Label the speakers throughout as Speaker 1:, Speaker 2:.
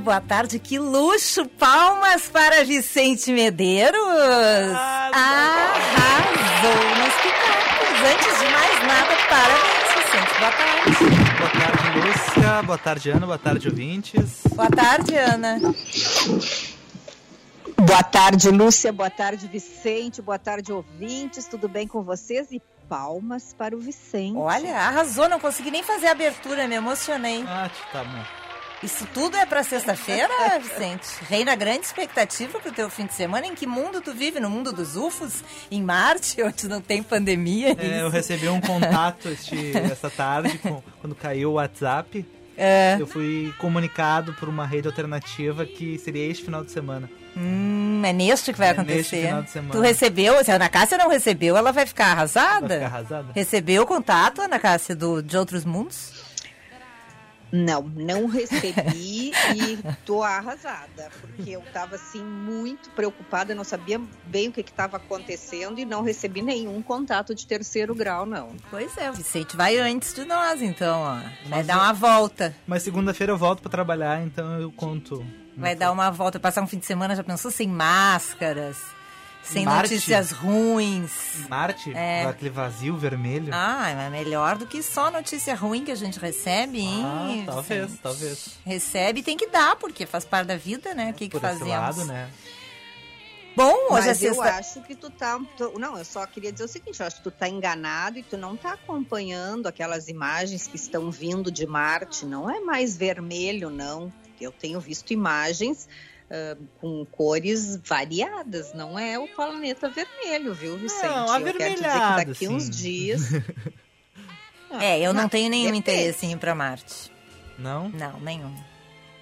Speaker 1: Boa tarde. Que luxo! Palmas para Vicente Medeiros. Arrasou nos pitacos. Antes de mais nada, parabéns, Vicente. Boa tarde.
Speaker 2: Boa tarde, Lúcia. Boa tarde, Ana. Boa tarde, ouvintes.
Speaker 1: Boa tarde, Ana.
Speaker 3: Boa tarde, Lúcia. Boa tarde, Vicente. Boa tarde, ouvintes. Tudo bem com vocês? E palmas para o Vicente.
Speaker 1: Olha, arrasou. Não consegui nem fazer a abertura, me emocionei.
Speaker 2: Ah, tá bom.
Speaker 1: Isso tudo é para sexta-feira, Vicente? Reina grande expectativa pro teu fim de semana. Em que mundo tu vive? No mundo dos UFOs? Em Marte, onde não tem pandemia?
Speaker 2: É, eu recebi um contato este, essa tarde, com- quando caiu o WhatsApp.
Speaker 1: É.
Speaker 2: Eu fui comunicado por uma rede alternativa que seria este final de semana.
Speaker 1: Hum, é neste que vai
Speaker 2: É
Speaker 1: acontecer.
Speaker 2: neste final de semana.
Speaker 1: Tu recebeu? Se a Ana Cássia não recebeu, ela vai ficar arrasada?
Speaker 2: Vai ficar arrasada?
Speaker 1: Recebeu o contato, Ana Cássia, do, de outros mundos?
Speaker 3: Não, não recebi e tô arrasada, porque eu tava assim muito preocupada, não sabia bem o que estava acontecendo e não recebi nenhum contato de terceiro grau, não.
Speaker 1: Pois é, o Vicente vai antes de nós, então, ó. Vai
Speaker 2: Mas
Speaker 1: dar uma volta.
Speaker 2: Mas segunda-feira eu volto pra trabalhar, então eu conto.
Speaker 1: Vai dar uma volta, passar um fim de semana, já pensou, sem máscaras, sem
Speaker 2: Marte?
Speaker 1: notícias ruins.
Speaker 2: Marte,
Speaker 1: É.
Speaker 2: aquele vazio vermelho.
Speaker 1: Ah, mas melhor do que só notícia ruim que a gente recebe, hein?
Speaker 2: Ah, talvez,
Speaker 1: Vicente?
Speaker 2: talvez.
Speaker 1: Recebe e tem que dar, porque faz parte da vida, né? O que, que
Speaker 2: Por esse
Speaker 1: fazemos?
Speaker 2: lado, né?
Speaker 1: Bom, hoje
Speaker 3: Mas
Speaker 1: é
Speaker 3: eu
Speaker 1: sexta.
Speaker 3: acho que tu tá. tu- não, eu só queria dizer o seguinte: eu acho que tu tá enganado e tu não tá acompanhando aquelas imagens que estão vindo de Marte. Não é mais vermelho, não. Eu tenho visto imagens ah, com cores variadas. Não é o planeta vermelho, viu, Vicente?
Speaker 2: Não,
Speaker 3: eu quero dizer que
Speaker 2: avermelhado,
Speaker 3: daqui uns
Speaker 2: sim.
Speaker 3: dias.
Speaker 1: É, eu não, tenho nenhum
Speaker 3: depende.
Speaker 1: interesse em ir pra Marte.
Speaker 2: Não?
Speaker 1: Não, nenhum.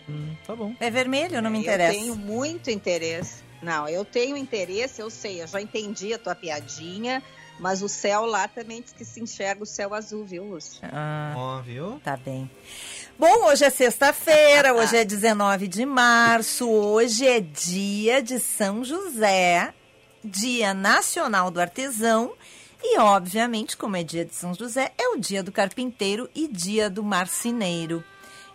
Speaker 2: Hum, tá bom.
Speaker 1: É vermelho, não me
Speaker 3: Eu
Speaker 1: interessa.
Speaker 3: tenho muito interesse. Não, eu tenho interesse, eu sei, eu já entendi a tua piadinha, mas o céu lá também diz que se enxerga o céu azul, viu, Lúcio?
Speaker 1: Ah,
Speaker 2: Ó, viu?
Speaker 1: tá bem. Bom, hoje é sexta-feira, hoje é 19 de março, hoje é dia de São José, dia nacional do artesão. E, obviamente, como é dia de São José, é o dia do carpinteiro e dia do marceneiro.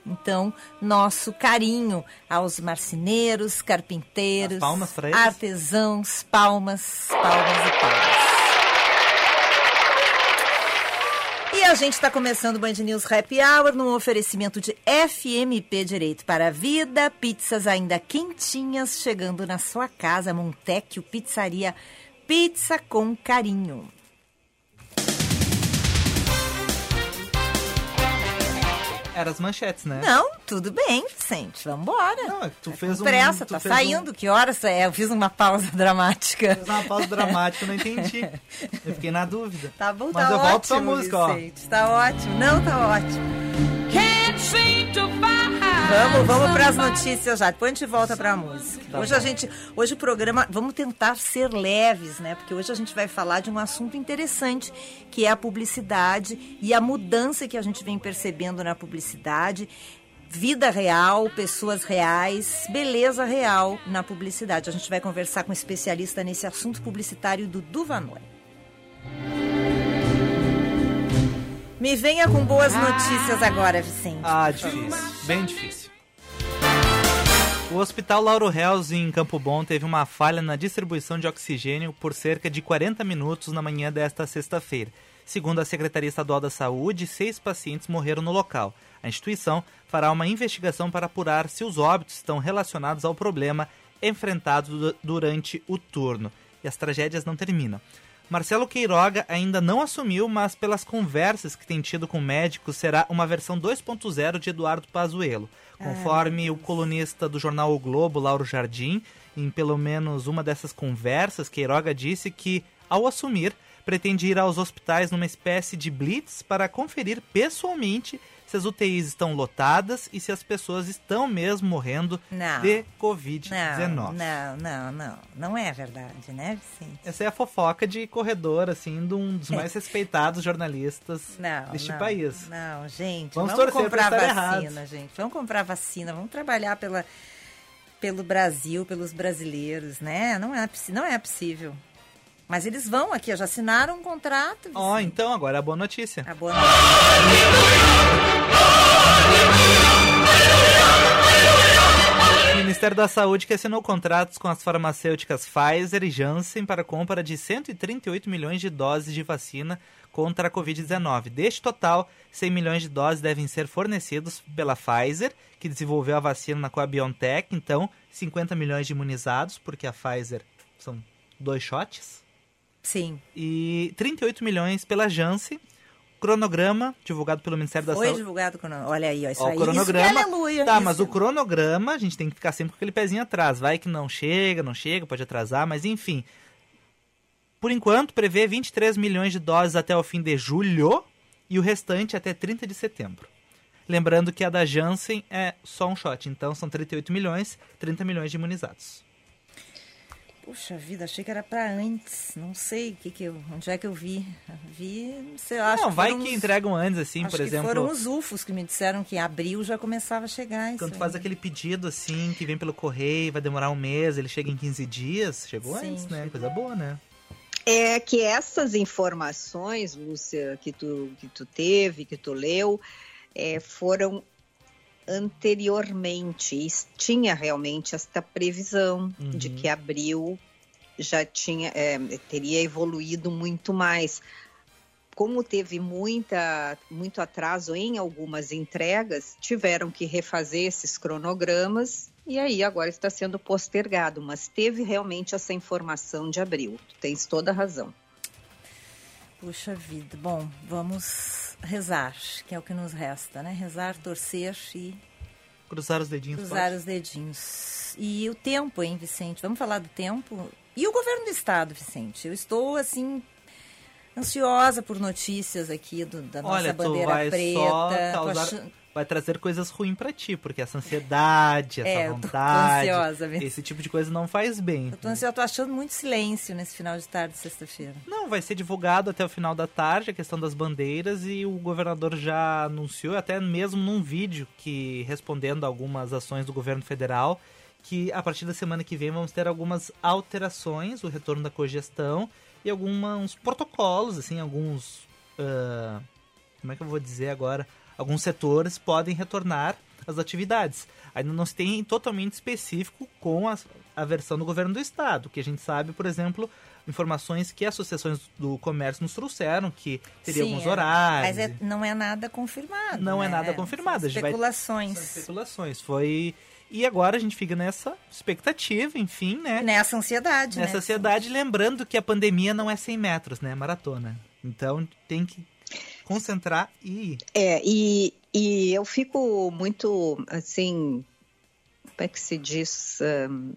Speaker 1: Então, nosso carinho aos marceneiros, carpinteiros,
Speaker 2: As palmas
Speaker 1: artesãos, palmas, palmas e palmas. E a gente está começando o Band News Happy Hour num oferecimento de FMP Direito para a Vida, pizzas ainda quentinhas chegando na sua casa, Montecchio Pizzaria, pizza com carinho.
Speaker 2: Era as manchetes, né?
Speaker 1: Não, tudo bem, Vicente, vamos embora.
Speaker 2: Não, é tu
Speaker 1: Tá
Speaker 2: fez
Speaker 1: com
Speaker 2: um-
Speaker 1: pressa,
Speaker 2: tu
Speaker 1: tá
Speaker 2: fez um-
Speaker 1: saindo, que horas é? Eu fiz uma pausa dramática.
Speaker 2: Fez uma pausa dramática, eu não entendi. Eu fiquei na dúvida.
Speaker 1: Tá bom,
Speaker 2: Mas
Speaker 1: tá
Speaker 2: eu
Speaker 1: ótimo,
Speaker 2: volto pra música, ó.
Speaker 1: Vicente, Tá ótimo, não, tá ótimo.
Speaker 4: Can't seem to find
Speaker 1: Vamos, vamos para as notícias já. Depois a gente volta para a música.
Speaker 2: Tá
Speaker 1: hoje
Speaker 2: bom.
Speaker 1: a gente, hoje o programa, vamos tentar ser leves, né? Porque hoje a gente vai falar de um assunto interessante, que é a publicidade e a mudança que a gente vem percebendo na publicidade. Vida real, pessoas reais, beleza real na publicidade. A gente vai conversar com um especialista nesse assunto publicitário, Dudu Vanoy. Me venha com boas notícias agora, Vicente.
Speaker 2: Ah, difícil. Bem difícil. O Hospital Lauro Reus, em Campo Bom, teve uma falha na distribuição de oxigênio por cerca de 40 minutos na manhã desta sexta-feira. Segundo a Secretaria Estadual da Saúde, seis pacientes morreram no local. A instituição fará uma investigação para apurar se os óbitos estão relacionados ao problema enfrentado du- durante o turno. E as tragédias não terminam. Marcelo Queiroga ainda não assumiu, mas pelas conversas que tem tido com médicos, será uma versão 2.0 de Eduardo Pazuello. Conforme o colunista do jornal O Globo, Lauro Jardim, em pelo menos uma dessas conversas, Queiroga disse que, ao assumir, pretende ir aos hospitais numa espécie de blitz para conferir pessoalmente se as UTIs estão lotadas e se as pessoas estão mesmo morrendo
Speaker 1: Não.
Speaker 2: de
Speaker 1: Não,
Speaker 2: Covid-19.
Speaker 1: não, não, não. Não é verdade, né, Vicente?
Speaker 2: Essa é a fofoca de corredor, assim, de um dos mais respeitados jornalistas
Speaker 1: Não,
Speaker 2: deste
Speaker 1: não,
Speaker 2: país.
Speaker 1: Não, gente,
Speaker 2: Vamos
Speaker 1: vamos, comprar vacina, gente. Vamos comprar vacina, vamos trabalhar pela, pelo Brasil, pelos brasileiros, né? Não é, não é possível. Mas eles vão aqui, já assinaram um contrato.
Speaker 2: Ó,
Speaker 1: Vicente.
Speaker 2: então agora é a boa notícia.
Speaker 1: A boa notícia.
Speaker 2: O Ministério da Saúde que assinou contratos com as farmacêuticas Pfizer e Janssen para compra de 138 milhões de doses de vacina contra a Covid-19. Deste total, 100 milhões de doses devem ser fornecidos pela Pfizer, que desenvolveu a vacina com a BioNTech, então 50 milhões de imunizados, porque a Pfizer são dois shots,
Speaker 1: Sim.
Speaker 2: e 38 milhões pela Janssen. Cronograma divulgado pelo Ministério da
Speaker 1: Foi
Speaker 2: Saúde.
Speaker 1: divulgado com Olha aí, ó, isso
Speaker 2: Ó,
Speaker 1: aí.
Speaker 2: o cronograma.
Speaker 1: Isso é aleluia.
Speaker 2: Tá,
Speaker 1: isso.
Speaker 2: mas o cronograma, a gente tem que ficar sempre com aquele pezinho atrás. Vai que não chega, não chega, pode atrasar, mas enfim. Por enquanto, prevê 23 milhões de doses até o fim de julho e o restante até 30 de setembro. Lembrando que a da Janssen é só um shot, então são 38 milhões, 30 milhões de imunizados.
Speaker 1: Puxa vida, achei que era pra antes. Não sei o que que eu, onde é que eu vi. Vi, não sei, acho
Speaker 2: não,
Speaker 1: que
Speaker 2: vai que entregam antes, assim,
Speaker 1: acho
Speaker 2: por
Speaker 1: que
Speaker 2: exemplo.
Speaker 1: foram os UFOs que me disseram que em abril já começava a chegar isso
Speaker 2: Quando
Speaker 1: aí.
Speaker 2: faz aquele pedido assim, que vem pelo correio, vai demorar um mês, ele chega em 15 dias, chegou
Speaker 1: Sim,
Speaker 2: antes, né?
Speaker 1: chegou.
Speaker 2: Coisa boa, né?
Speaker 3: É que essas informações, Lúcia, que tu, que tu teve, que tu leu, é, foram anteriormente. Tinha realmente esta previsão
Speaker 2: Uhum.
Speaker 3: de que abril já tinha, é, teria evoluído muito mais. Como teve muita, muito atraso em algumas entregas, tiveram que refazer esses cronogramas e aí agora está sendo postergado, mas teve realmente essa informação de abril. Tu tens toda a razão.
Speaker 1: Puxa vida. Bom, vamos rezar, que é o que nos resta, né? Rezar, torcer e
Speaker 2: Cruzar os dedinhos.
Speaker 1: cruzar
Speaker 2: pode?
Speaker 1: os dedinhos. E o tempo, hein, Vicente? Vamos falar do tempo? E o governo do estado, Vicente? Eu estou, assim, ansiosa por notícias aqui do- da nossa
Speaker 2: Olha, tu
Speaker 1: bandeira preta.
Speaker 2: só
Speaker 1: Tô
Speaker 2: causar-
Speaker 1: achando-
Speaker 2: Vai trazer coisas ruins pra ti, porque essa ansiedade, essa
Speaker 1: É, eu
Speaker 2: vontade,
Speaker 1: ansiosa
Speaker 2: esse tipo de coisa não faz bem.
Speaker 1: Eu tô ansiosa, tô achando muito silêncio nesse final de tarde de sexta-feira.
Speaker 2: Não, vai ser divulgado até o final da tarde a questão das bandeiras e o governador já anunciou, até mesmo num vídeo que respondendo a algumas ações do governo federal, que a partir da semana que vem vamos ter algumas alterações, o retorno da cogestão e alguns protocolos, assim, alguns. ah, como é que eu vou dizer agora? Alguns setores podem retornar às atividades. Ainda não se tem totalmente específico com a, a versão do governo do estado, que a gente sabe, por exemplo, informações que associações do comércio nos trouxeram, que teria
Speaker 1: Sim,
Speaker 2: alguns
Speaker 1: é.
Speaker 2: horários.
Speaker 1: Mas é- não é nada confirmado.
Speaker 2: Não é
Speaker 1: né?
Speaker 2: nada confirmado, vai-
Speaker 1: Especulações.
Speaker 2: São especulações. Foi. E agora a gente fica nessa expectativa, enfim, né?
Speaker 1: Nessa ansiedade,
Speaker 2: Nessa
Speaker 1: né?
Speaker 2: ansiedade, lembrando que a pandemia não é 100 metros, né? Maratona. Então tem que concentrar e ir.
Speaker 3: É, e, e eu fico muito, assim, como é que se diz? Ahn,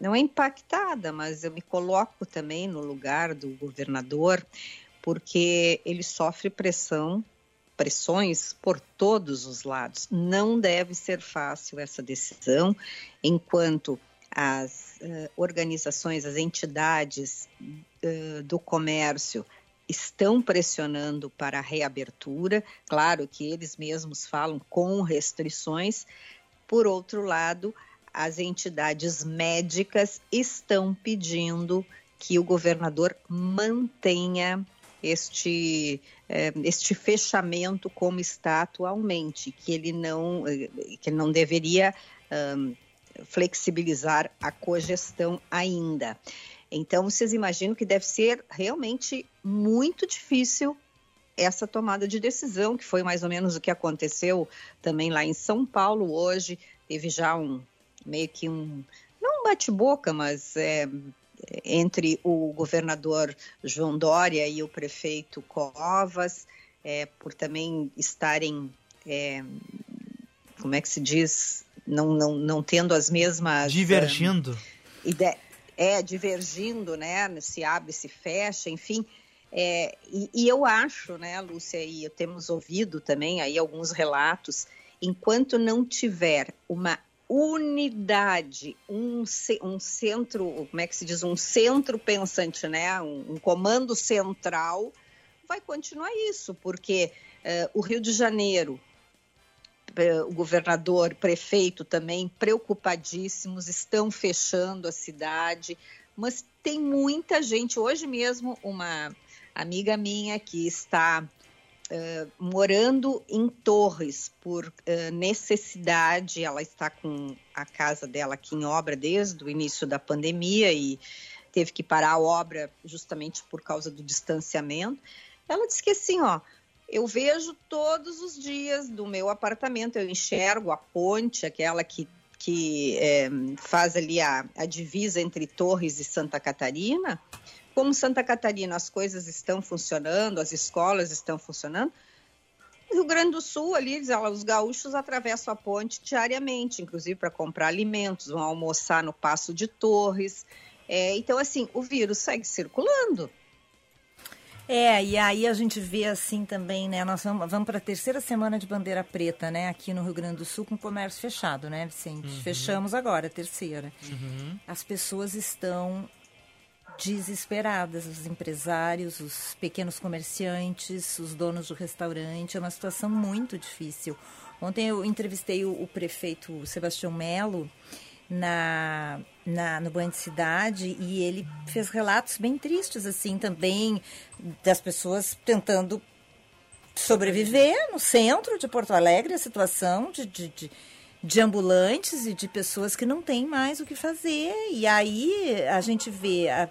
Speaker 3: não é impactada, mas eu me coloco também no lugar do governador, porque ele sofre pressão, pressões por todos os lados. Não deve ser fácil essa decisão, enquanto as eh, organizações, as entidades eh, do comércio estão pressionando para a reabertura. Claro que eles mesmos falam com restrições. Por outro lado, as entidades médicas estão pedindo que o governador mantenha este, eh, este fechamento como está atualmente, que ele não, eh, que ele não deveria ahn, flexibilizar a cogestão ainda. Então, vocês imaginam que deve ser realmente muito difícil essa tomada de decisão, que foi mais ou menos o que aconteceu também lá em São Paulo hoje. Teve já um meio que um não um bate-boca, mas é, entre o governador João Dória e o prefeito Covas, é, por também estarem, é, como é que se diz, não, não, não tendo as mesmas
Speaker 2: Divergindo.
Speaker 3: ide- é divergindo, né? Se abre, se fecha, enfim. É, e, e, eu acho, né, Lúcia, e temos ouvido também aí alguns relatos, enquanto não tiver uma unidade, um, um centro, como é que se diz, um centro pensante, né, um, um comando central, vai continuar isso, porque uh, o Rio de Janeiro, o governador, prefeito também preocupadíssimos, estão fechando a cidade, mas tem muita gente. Hoje mesmo, uma amiga minha que está uh, morando em Torres por uh, necessidade, ela está com a casa dela aqui em obra desde o início da pandemia e teve que parar a obra justamente por causa do distanciamento. Ela disse que assim, ó, eu vejo todos os dias do meu apartamento, eu enxergo a ponte, aquela que que é, faz ali a, a divisa entre Torres e Santa Catarina, como Santa Catarina as coisas estão funcionando, as escolas estão funcionando, Rio Grande do Sul, ali, os gaúchos atravessam a ponte diariamente, inclusive para comprar alimentos, vão almoçar no Passo de Torres. É, então, assim, o vírus segue circulando.
Speaker 1: É, e aí a gente vê assim também, né? Nós vamos, vamos para a terceira semana de bandeira preta, né? Aqui no Rio Grande do Sul, com comércio fechado, né, Vicente? Uhum. Fechamos agora, a terceira. Uhum. As pessoas estão desesperadas, os empresários, os pequenos comerciantes, os donos do restaurante. É uma situação muito difícil. Ontem eu entrevistei o, o prefeito Sebastião Melo na, na, no Banho de Cidade e ele fez relatos bem tristes, assim, também, das pessoas tentando sobreviver no centro de Porto Alegre, a situação de, de, de, de ambulantes e de pessoas que não têm mais o que fazer. E aí a gente vê a,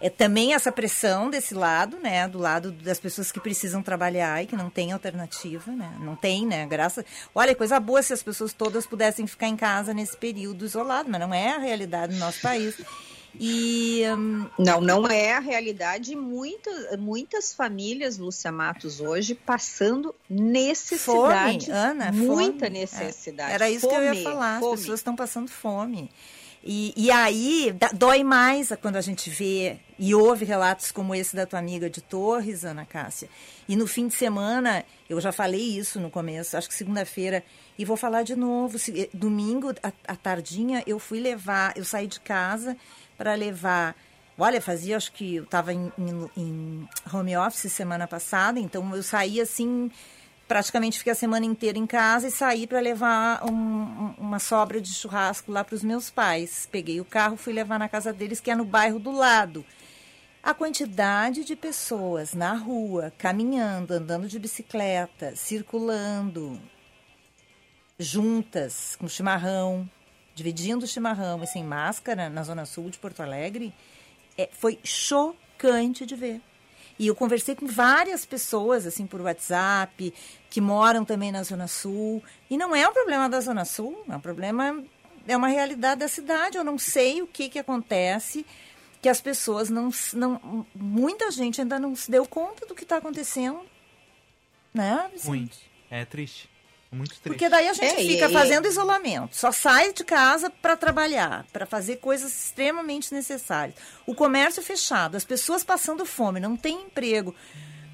Speaker 1: é também essa pressão desse lado, né, do lado das pessoas que precisam trabalhar e que não tem alternativa, né, não tem, né, graça. Olha, coisa boa se as pessoas todas pudessem ficar em casa nesse período isolado, mas não é a realidade do nosso país. E
Speaker 3: um... não, não é a realidade. Muitas, muitas famílias, Lúcia Matos, hoje passando necessidade,
Speaker 1: fome, Ana,
Speaker 3: muita
Speaker 1: fome.
Speaker 3: necessidade.
Speaker 1: É. Era isso fome, que eu ia falar. As fome. pessoas estão passando fome. E, e aí dói mais quando a gente vê e ouve relatos como esse da tua amiga de Torres, Ana Cássia. E no fim de semana, eu já falei isso no começo, acho que segunda-feira, e vou falar de novo. Domingo, à tardinha, eu fui levar, eu saí de casa para levar. Olha, fazia, acho que eu estava em, em, em home office semana passada, então eu saí assim praticamente fiquei a semana inteira em casa e saí para levar um, uma sobra de churrasco lá para os meus pais. Peguei o carro, fui levar na casa deles, que é no bairro do lado. A quantidade de pessoas na rua, caminhando, andando de bicicleta, circulando, juntas, com chimarrão, dividindo o chimarrão e sem máscara na Zona Sul de Porto Alegre, é, foi chocante de ver. E eu conversei com várias pessoas, assim, por WhatsApp, que moram também na Zona Sul. E não é um problema da Zona Sul, é um problema, é uma realidade da cidade. Eu não sei o que, que acontece, que as pessoas não, não. Muita gente ainda não se deu conta do que está acontecendo. Né?
Speaker 2: Ruim. É triste. Muito triste.
Speaker 1: Porque daí a gente é, fica e, fazendo e... isolamento, só sai de casa para trabalhar, para fazer coisas extremamente necessárias. O comércio fechado, as pessoas passando fome, não tem emprego.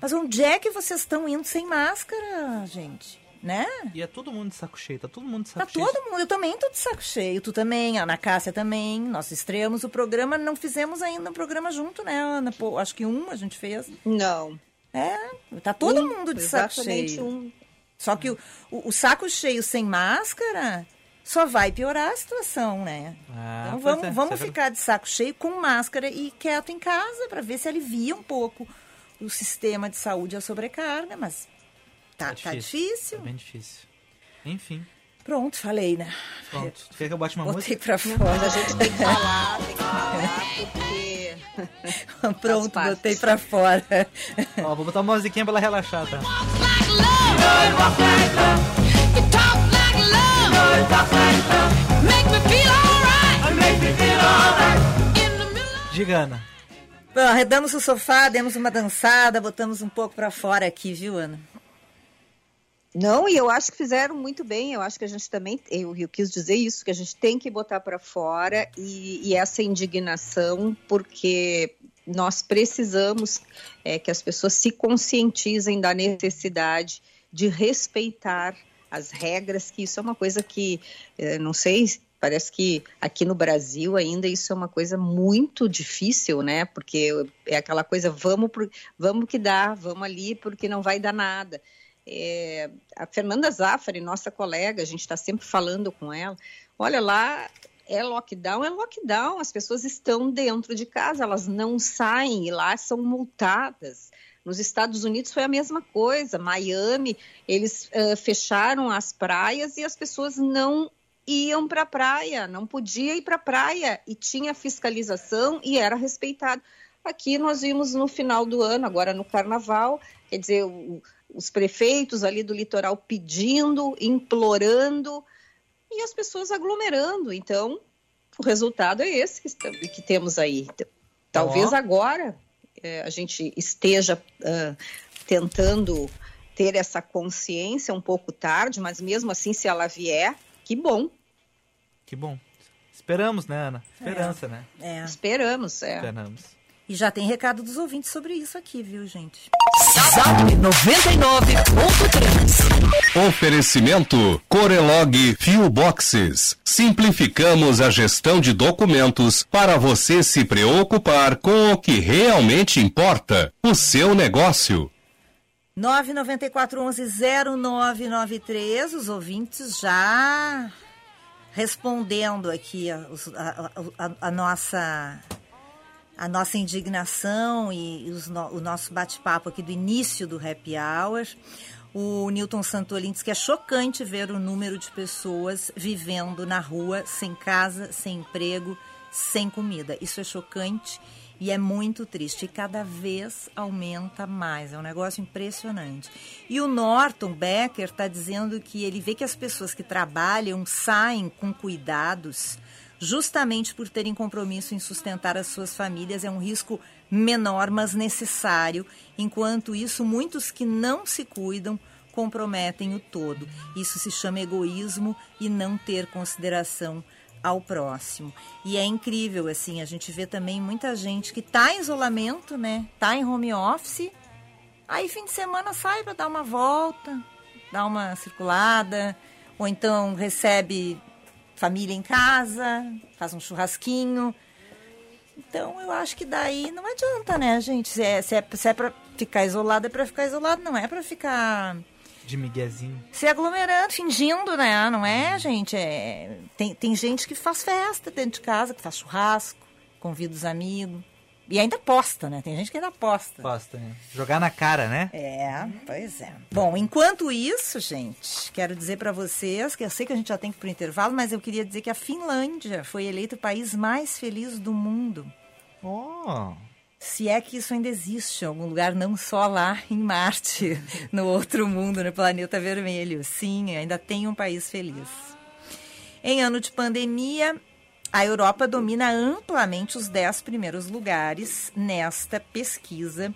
Speaker 1: Mas onde é que vocês estão indo sem máscara, gente? Né?
Speaker 2: E é todo mundo de saco cheio, tá todo mundo de saco
Speaker 1: tá
Speaker 2: cheio.
Speaker 1: todo mundo, eu também tô de saco cheio, tu também, a Ana Cássia também. Nós estreamos o programa, não fizemos ainda um programa junto, né, Ana? Pô, acho que um a gente fez.
Speaker 3: Não.
Speaker 1: É, tá todo um, mundo de saco cheio. Um. Só que o, o, o, saco cheio sem máscara só vai piorar a situação, né? Ah, então vamos, é, vamos ficar de saco cheio com máscara e quieto em casa para ver se alivia um pouco o sistema de saúde a sobrecarga, mas tá, tá difícil. Tá difícil.
Speaker 2: É bem difícil. Enfim.
Speaker 1: Pronto, falei, né?
Speaker 2: Pronto. Tu quer que eu bote uma
Speaker 1: Botei
Speaker 2: música?
Speaker 1: pra fora.
Speaker 3: a gente tem que falar, tem que falar, porque...
Speaker 1: Pronto, botei pra fora.
Speaker 2: Ó, vou botar uma musiquinha pra ela relaxar, tá? Diga, Ana.
Speaker 1: Bom, arredamos o sofá, demos uma dançada, botamos um pouco para fora aqui, viu, Ana?
Speaker 3: Não, e eu acho que fizeram muito bem. Eu acho que a gente também, eu, eu quis dizer isso, que a gente tem que botar para fora e, e, essa indignação, porque nós precisamos é, que as pessoas se conscientizem da necessidade de respeitar as regras, que isso é uma coisa que, é, não sei, parece que aqui no Brasil ainda isso é uma coisa muito difícil, né? Porque é aquela coisa, vamos, pro, vamos que dá, vamos ali, porque não vai dar nada. É, a Fernanda Zaffari, nossa colega, a gente está sempre falando com ela, olha lá, é lockdown, é lockdown. As pessoas estão dentro de casa, elas não saem e lá são multadas. Nos Estados Unidos foi a mesma coisa. Miami, eles uh, fecharam as praias e as pessoas não iam para a praia, não podia ir para a praia e tinha fiscalização e era respeitado. Aqui nós vimos no final do ano, agora no Carnaval, quer dizer, o, os prefeitos ali do litoral pedindo, implorando e as pessoas aglomerando. Então, o resultado é esse que, que temos aí. Talvez oh. agora é, a gente esteja uh, tentando ter essa consciência um pouco tarde, mas mesmo assim, se ela vier, que bom.
Speaker 2: Que bom. Esperamos, né, Ana? Esperança,
Speaker 1: é.
Speaker 2: né?
Speaker 1: É.
Speaker 3: Esperamos, é.
Speaker 2: Esperamos.
Speaker 1: E já tem recado dos ouvintes sobre isso aqui, viu, gente?
Speaker 5: Zap 99.3
Speaker 6: Oferecimento Corelog Fio Boxes. Simplificamos a gestão de documentos para você se preocupar com o que realmente importa, o seu negócio.
Speaker 1: 994-11-0993, os ouvintes já respondendo aqui a, a, a, a nossa a nossa indignação e os, o nosso bate-papo aqui do início do Happy Hour. O Newton Santolin diz que é chocante ver o número de pessoas vivendo na rua, sem casa, sem emprego, sem comida. Isso é chocante e é muito triste. E cada vez aumenta mais. É um negócio impressionante. E o Norton Becker está dizendo que ele vê que as pessoas que trabalham saem com cuidados justamente por terem compromisso em sustentar as suas famílias, é um risco menor, mas necessário. Enquanto isso, muitos que não se cuidam comprometem o todo. Isso se chama egoísmo e não ter consideração ao próximo. E é incrível, assim, a gente vê também muita gente que está em isolamento, né? Tá em home office, aí fim de semana sai para dar uma volta, dar uma circulada, ou então recebe família em casa, faz um churrasquinho. Então eu acho que daí não adianta, né, gente? Se é, se é, se é pra ficar isolado, é pra ficar isolado, não é pra ficar.
Speaker 2: De miguezinho.
Speaker 1: Se aglomerando, fingindo, né? Não é, gente? É... Tem, tem gente que faz festa dentro de casa, que faz churrasco, convida os amigos. E ainda posta, né? Tem gente que ainda posta.
Speaker 2: Posta, né? Jogar na cara, né?
Speaker 1: É, pois é. Bom, enquanto isso, gente, quero dizer para vocês que eu sei que a gente já tem que ir pro intervalo, mas eu queria dizer que a Finlândia foi eleita o país mais feliz do mundo.
Speaker 2: Oh!
Speaker 1: Se é que isso ainda existe em algum lugar, não só lá em Marte, no outro mundo, no planeta vermelho. Sim, ainda tem um país feliz. Em ano de pandemia, a Europa domina amplamente os dez primeiros lugares nesta pesquisa,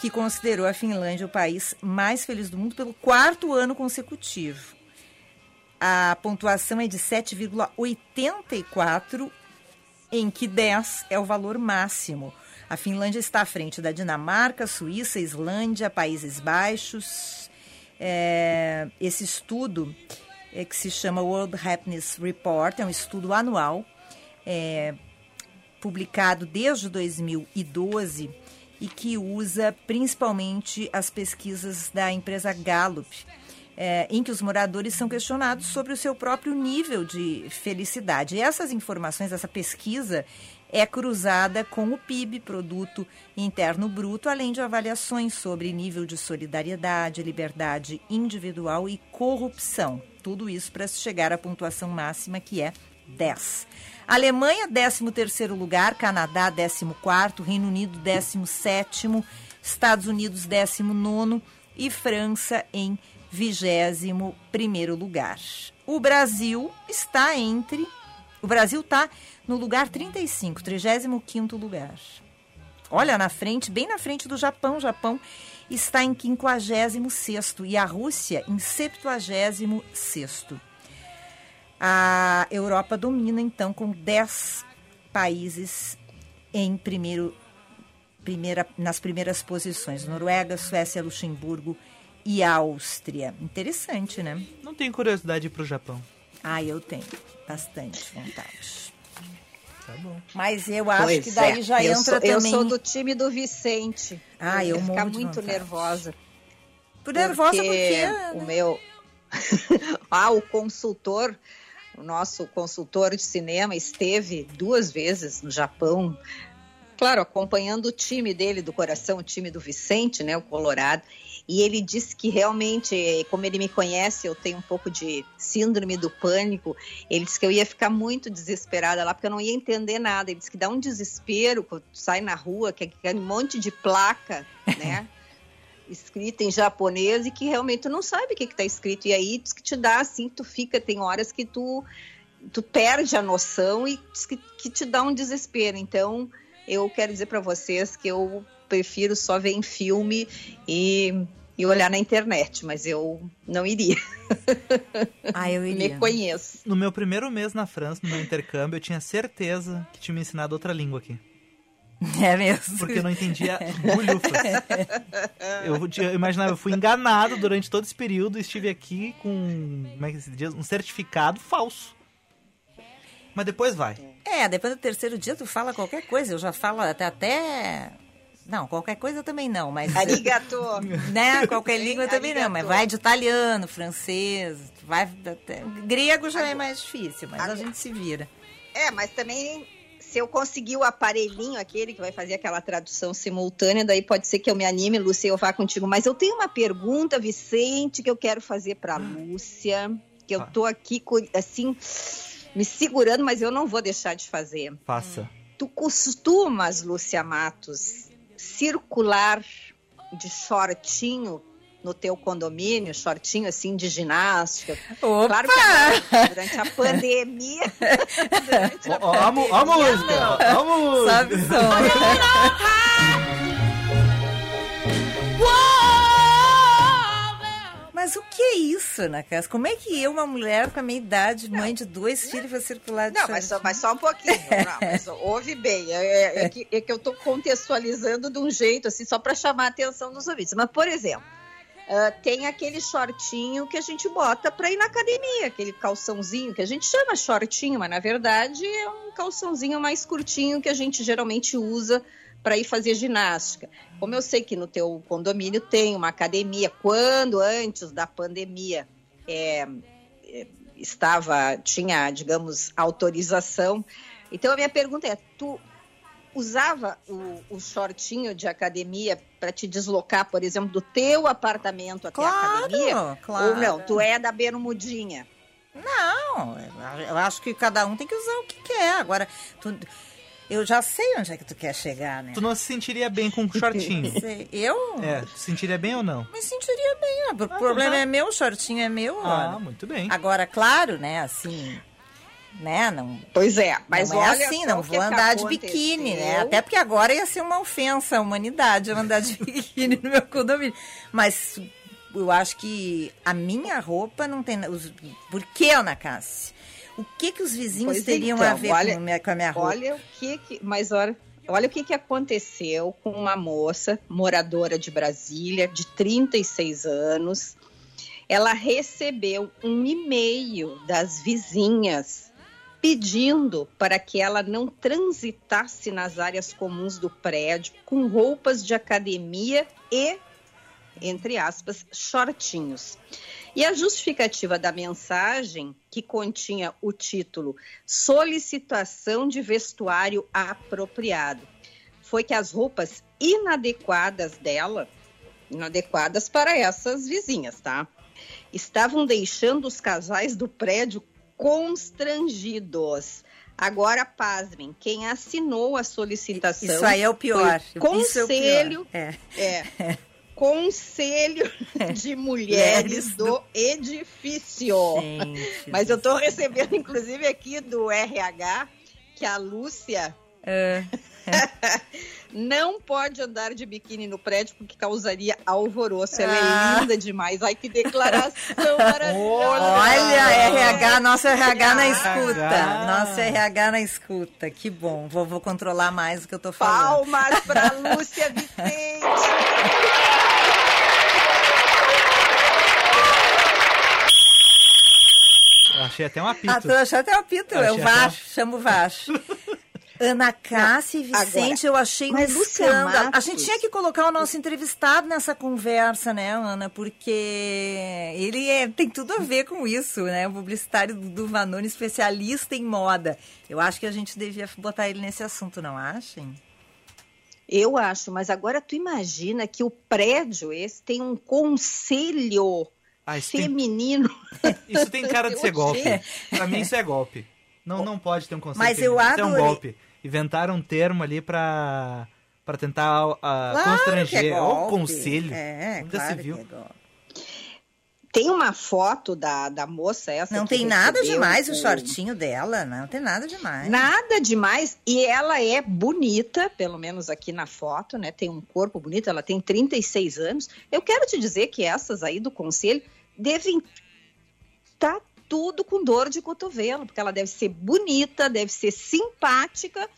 Speaker 1: que considerou a Finlândia o país mais feliz do mundo pelo quarto ano consecutivo. A pontuação é de 7,84, em que 10 é o valor máximo. A Finlândia está à frente da Dinamarca, Suíça, Islândia, Países Baixos. É, esse estudo, é, que se chama World Happiness Report, é um estudo anual é, publicado desde 2012 e que usa principalmente as pesquisas da empresa Gallup, é, em que os moradores são questionados sobre o seu próprio nível de felicidade. E essas informações, essa pesquisa, é cruzada com o PIB, Produto Interno Bruto, além de avaliações sobre nível de solidariedade, liberdade individual e corrupção. Tudo isso para chegar à pontuação máxima que é 10. Alemanha, 13º lugar, Canadá, 14º, Reino Unido, 17º, Estados Unidos, 19º e França em 21º lugar. O Brasil está entre... O Brasil está no lugar 35, 35º lugar. Olha, na frente, bem na frente do Japão. O Japão está em 56º e a Rússia em 76º. A Europa domina, então, com 10 países em primeiro primeira, nas primeiras posições. Noruega, Suécia, Luxemburgo e Áustria. Interessante, né?
Speaker 2: Não tenho curiosidade para o Japão.
Speaker 1: Ah, eu tenho bastante vontade.
Speaker 2: Tá bom.
Speaker 1: Mas eu acho
Speaker 3: Pois
Speaker 1: que daí
Speaker 3: é,
Speaker 1: já
Speaker 3: eu
Speaker 1: entra
Speaker 3: sou, Eu
Speaker 1: também.
Speaker 3: sou do time do Vicente.
Speaker 1: Ah, eu
Speaker 3: ia ficar muito
Speaker 1: vontade.
Speaker 3: nervosa.
Speaker 1: Por nervosa
Speaker 3: porque
Speaker 1: porque.
Speaker 3: o meu ah o consultor o nosso consultor de cinema esteve duas vezes no Japão. Claro acompanhando o time dele do coração o time do Vicente né o Colorado. E ele disse que realmente como ele me conhece eu tenho um pouco de síndrome do pânico. Ele disse que eu ia ficar muito desesperada lá porque eu não ia entender nada. Ele disse que dá um desespero quando sai na rua que é aquele monte de placa né escrita em japonês e que realmente tu não sabe o que está escrito. E aí diz que te dá assim, tu fica, tem horas que tu, tu perde a noção e diz que, que te dá um desespero. Então, eu quero dizer para vocês que eu prefiro só ver em filme e, e olhar na internet, mas eu não iria.
Speaker 1: Ah, eu
Speaker 3: Me
Speaker 1: iria.
Speaker 3: conheço.
Speaker 2: No meu primeiro mês na França, no meu intercâmbio, eu tinha certeza que tinha me ensinado outra língua aqui.
Speaker 1: É mesmo.
Speaker 2: Porque eu não entendia bulhufas. Eu, tinha- eu imaginava, eu fui enganado durante todo esse período e estive aqui com como é que se diz? um certificado falso. Mas depois vai.
Speaker 1: É, depois do terceiro dia tu fala qualquer coisa. Eu já falo até. até... Não, qualquer coisa também não, mas.
Speaker 3: Arigato.
Speaker 1: Né? Qualquer língua também não,
Speaker 3: Arigato.
Speaker 1: mas vai de italiano, francês, vai até... grego já é mais difícil, mas a gente se vira.
Speaker 3: É, mas também se eu conseguir o aparelhinho aquele que vai fazer aquela tradução simultânea, daí pode ser que eu me anime, Lúcia, eu vá contigo. Mas eu tenho uma pergunta, Vicente, que eu quero fazer para Lúcia, que eu
Speaker 2: Ah.
Speaker 3: tô aqui assim me segurando, mas eu não vou deixar de fazer.
Speaker 2: Faça.
Speaker 3: Tu costumas, Lúcia Matos, circular de shortinho no teu condomínio, shortinho assim de ginástica?
Speaker 1: Opa!
Speaker 3: Claro que agora, durante a pandemia. durante a
Speaker 2: música! ó a música!
Speaker 1: Sabe só. Mas o que é isso, Ana Cássia? Como é que eu, uma mulher com a minha idade, mãe de dois filhos, vou circular de
Speaker 3: Não, mas só, mas só um pouquinho. Não, mas ouve bem. É, é- é que, é que eu estou contextualizando de um jeito, assim, só para chamar a atenção dos ouvintes. Mas, por exemplo, ah, tem aquele shortinho que a gente bota para ir na academia, aquele calçãozinho que a gente chama shortinho, mas na verdade é um calçãozinho mais curtinho que a gente geralmente usa para ir fazer ginástica. Como eu sei que no teu condomínio tem uma academia, quando antes da pandemia é, é, estava tinha, digamos, autorização. Então a minha pergunta é: tu usava o, o shortinho de academia para te deslocar, por exemplo, do teu apartamento até a academia?
Speaker 1: Claro, claro.
Speaker 3: Ou não? Tu é da bermudinha?
Speaker 1: Não, eu acho que cada um tem que usar o que quer. Agora, tu- eu já sei onde é que tu quer chegar, né?
Speaker 2: Tu não se sentiria bem com um shortinho.
Speaker 1: Eu
Speaker 2: É, tu se sentiria bem ou não?
Speaker 1: me sentiria bem. né? O
Speaker 2: então
Speaker 1: problema
Speaker 2: tá.
Speaker 1: é meu, o shortinho é meu.
Speaker 2: Ah, muito bem.
Speaker 1: Agora, claro, né, assim, né, não,
Speaker 3: Pois é, mas
Speaker 1: não é assim, não vou andar de biquíni, né? Até porque agora ia ser uma ofensa à humanidade eu andar de biquíni no meu condomínio. Mas eu acho que a minha roupa não tem. Os, por que, Ana Cássia? O que que os vizinhos
Speaker 3: Pois
Speaker 1: teriam
Speaker 3: então,
Speaker 1: a ver
Speaker 3: olha-
Speaker 1: com, a minha, com a minha roupa?
Speaker 3: Olha o que, que mas olha, olha o que, que aconteceu com uma moça moradora de Brasília, de 36 anos. Ela recebeu um e-mail das vizinhas pedindo para que ela não transitasse nas áreas comuns do prédio com roupas de academia e, entre aspas, shortinhos. E a justificativa da mensagem, que continha o título Solicitação de vestuário apropriado, foi que as roupas inadequadas dela, inadequadas para essas vizinhas, tá? Estavam deixando os casais do prédio constrangidos. Agora, pasmem, quem assinou a solicitação
Speaker 1: Isso aí é o pior.
Speaker 3: foi
Speaker 1: Isso é o pior.
Speaker 3: Conselho
Speaker 1: É.
Speaker 3: é. Conselho de Mulheres do Edifício.
Speaker 1: Gente.
Speaker 3: Mas eu estou recebendo, inclusive, aqui do RH, que a Lúcia
Speaker 1: É.
Speaker 3: Não pode andar de biquíni no prédio porque causaria alvoroço. Ela
Speaker 1: Ah.
Speaker 3: é linda demais. Ai, que declaração maravilhosa.
Speaker 1: Olha, RH, nosso RH na escuta.
Speaker 2: RH.
Speaker 1: Nosso RH na escuta. Que bom. Vou, vou controlar mais o que eu tô falando.
Speaker 3: Palmas para Lúcia Vicente.
Speaker 2: Achei até um apito.
Speaker 1: Ah, tu achou até o apito.
Speaker 2: Eu
Speaker 1: É o
Speaker 2: até
Speaker 1: Vacho, chamo o Vacho. Ana Cássia e Vicente, eu achei um escândalo. A
Speaker 3: Matos-
Speaker 1: gente tinha que colocar o nosso entrevistado nessa conversa, né, Ana? Porque ele é- tem tudo a ver com isso, né? O publicitário do, Vanoni, especialista em moda. Eu acho que a gente devia botar ele nesse assunto, não achem?
Speaker 3: Eu acho, mas agora tu imagina que o prédio esse tem um conselho
Speaker 2: Ah, isso, tem,
Speaker 3: feminino.
Speaker 2: isso tem cara de ser golpe. Pra mim isso é golpe. Não, não pode ter um conceito.
Speaker 1: Mas eu
Speaker 2: Isso é um
Speaker 1: adorei.
Speaker 2: golpe. Inventaram um termo ali pra, pra tentar uh,
Speaker 1: Claro
Speaker 2: constranger.
Speaker 1: que é
Speaker 2: o conselho.
Speaker 1: É,
Speaker 2: Onde
Speaker 1: claro
Speaker 2: se viu?
Speaker 1: que é golpe.
Speaker 3: Tem uma foto da, da moça essa.
Speaker 1: Não
Speaker 3: que
Speaker 1: tem nada demais o
Speaker 3: o-
Speaker 1: shortinho dela, não tem nada demais.
Speaker 3: Nada demais. E ela é bonita, pelo menos aqui na foto, né? Tem um corpo bonito, ela tem 36 anos. Eu quero te dizer que essas aí do conselho devem estar tudo com dor de cotovelo, porque ela deve ser bonita, deve ser simpática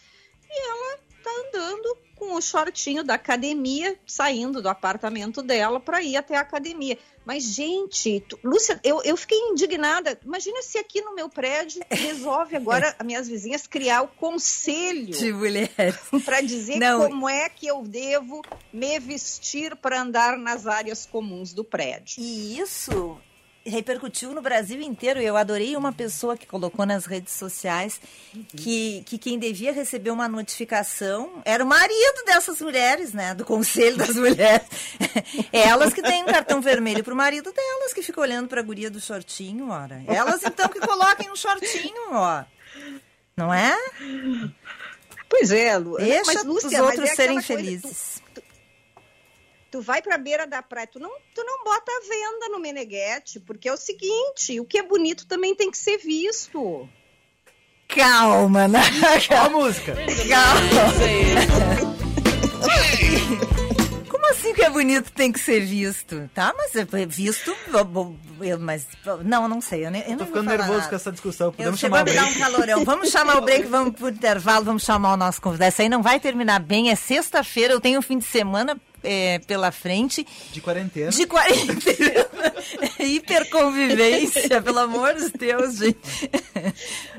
Speaker 3: e ela tá andando com o shortinho da academia, saindo do apartamento dela para ir até a academia. Mas, gente, tu- Lúcia, eu, eu fiquei indignada. Imagina se aqui no meu prédio resolve agora as minhas vizinhas criar o conselho
Speaker 1: De mulheres.
Speaker 3: para dizer
Speaker 1: Não.
Speaker 3: como é que eu devo me vestir para andar nas áreas comuns do prédio.
Speaker 1: E isso repercutiu no Brasil inteiro. Eu adorei uma pessoa que colocou nas redes sociais que, que quem devia receber uma notificação era o marido dessas mulheres, né? Do conselho das mulheres. Elas que têm um cartão vermelho pro marido delas, que fica olhando pra guria do shortinho, ora. Elas então que coloquem um shortinho, ó. Não é?
Speaker 3: Pois é, Lu.
Speaker 1: Deixa
Speaker 3: mas, Lúcia,
Speaker 1: os
Speaker 3: mas
Speaker 1: outros
Speaker 3: é
Speaker 1: serem
Speaker 3: aquela coisa,
Speaker 1: felizes.
Speaker 3: Tu vai para a beira da praia, tu não, tu não bota a venda no Meneghete, porque é o seguinte, o que é bonito também tem que ser visto.
Speaker 1: Calma, né?
Speaker 2: Ó a música.
Speaker 1: Calma. Como assim que é bonito tem que ser visto? Tá, mas é visto. eu- Mas. Não, não sei. Eu, nem, eu
Speaker 2: Tô
Speaker 1: não
Speaker 2: ficando nervoso
Speaker 1: nada.
Speaker 2: com essa discussão. Podemos
Speaker 1: chegou
Speaker 2: chamar
Speaker 1: a
Speaker 2: o
Speaker 1: me dar um
Speaker 2: break?
Speaker 1: calorão. Vamos chamar o break, vamos pro intervalo, vamos chamar o nosso convidado. Essa aí não vai terminar bem, é sexta-feira, eu tenho um fim de semana é, pela frente.
Speaker 2: De quarentena.
Speaker 1: De quarentena. Hiperconvivência, pelo amor de Deus, gente.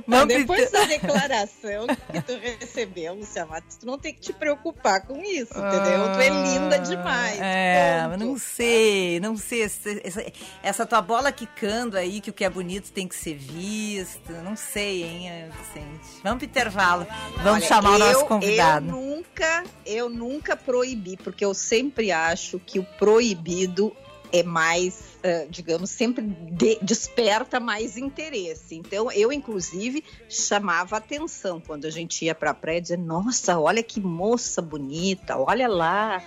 Speaker 1: Pro
Speaker 3: Depois da declaração que tu recebeu, Lúcia Matos, tu não tem que te preocupar com isso, entendeu? Tu é linda demais.
Speaker 1: É,
Speaker 3: ponto.
Speaker 1: mas não sei, não sei. Essa, essa- tua bola quicando aí, que o que é bonito tem que ser visto. Não sei, hein, eh, Vicente. Vamos pro intervalo. Vamos
Speaker 3: Olha,
Speaker 1: chamar o nosso
Speaker 3: eu-
Speaker 1: convidado.
Speaker 3: Eu nunca, eu nunca proibi, porque eu sempre acho que o proibido é mais, eh, digamos, sempre de- desperta mais interesse. Então, eu, inclusive, chamava atenção quando a gente ia pra praia, dizer, nossa, olha que moça bonita, olha lá.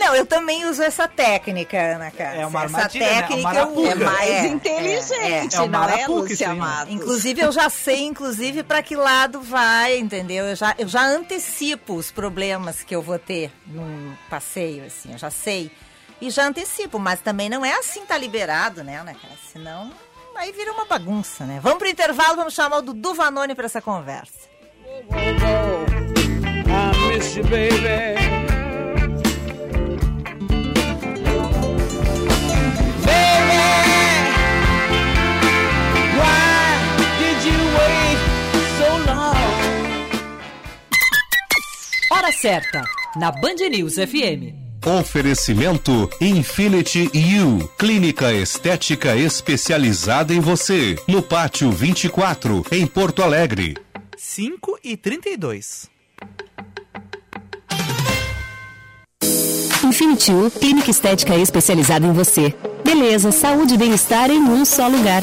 Speaker 1: Não, eu também uso essa técnica, Ana Cássia.
Speaker 2: É uma
Speaker 1: essa
Speaker 2: armadilha, né?
Speaker 1: técnica
Speaker 2: Uma
Speaker 1: eu
Speaker 2: arapuca.
Speaker 1: uso.
Speaker 3: É mais
Speaker 1: É,
Speaker 3: inteligente,
Speaker 2: é. É
Speaker 3: não é,
Speaker 2: isso
Speaker 3: Lúcia
Speaker 2: né?
Speaker 3: Matos?
Speaker 1: Inclusive, eu já sei, inclusive, para que lado vai, entendeu? Eu já, eu já antecipo os problemas que eu vou ter num passeio, assim, eu já sei. E já antecipo, mas também não é assim, tá liberado, né, Ana Cássia? Senão, aí vira uma bagunça, né? Vamos pro intervalo, vamos chamar o Dudu Vanoni para essa conversa.
Speaker 7: I miss you. Baby,
Speaker 5: Hora certa, na Band News FM.
Speaker 6: Oferecimento Infinity U, clínica estética especializada em você, no Pátio 24, em Porto Alegre.
Speaker 2: 5 e 32.
Speaker 8: Infinity U, clínica estética especializada em você. Beleza, saúde e bem-estar em um só lugar.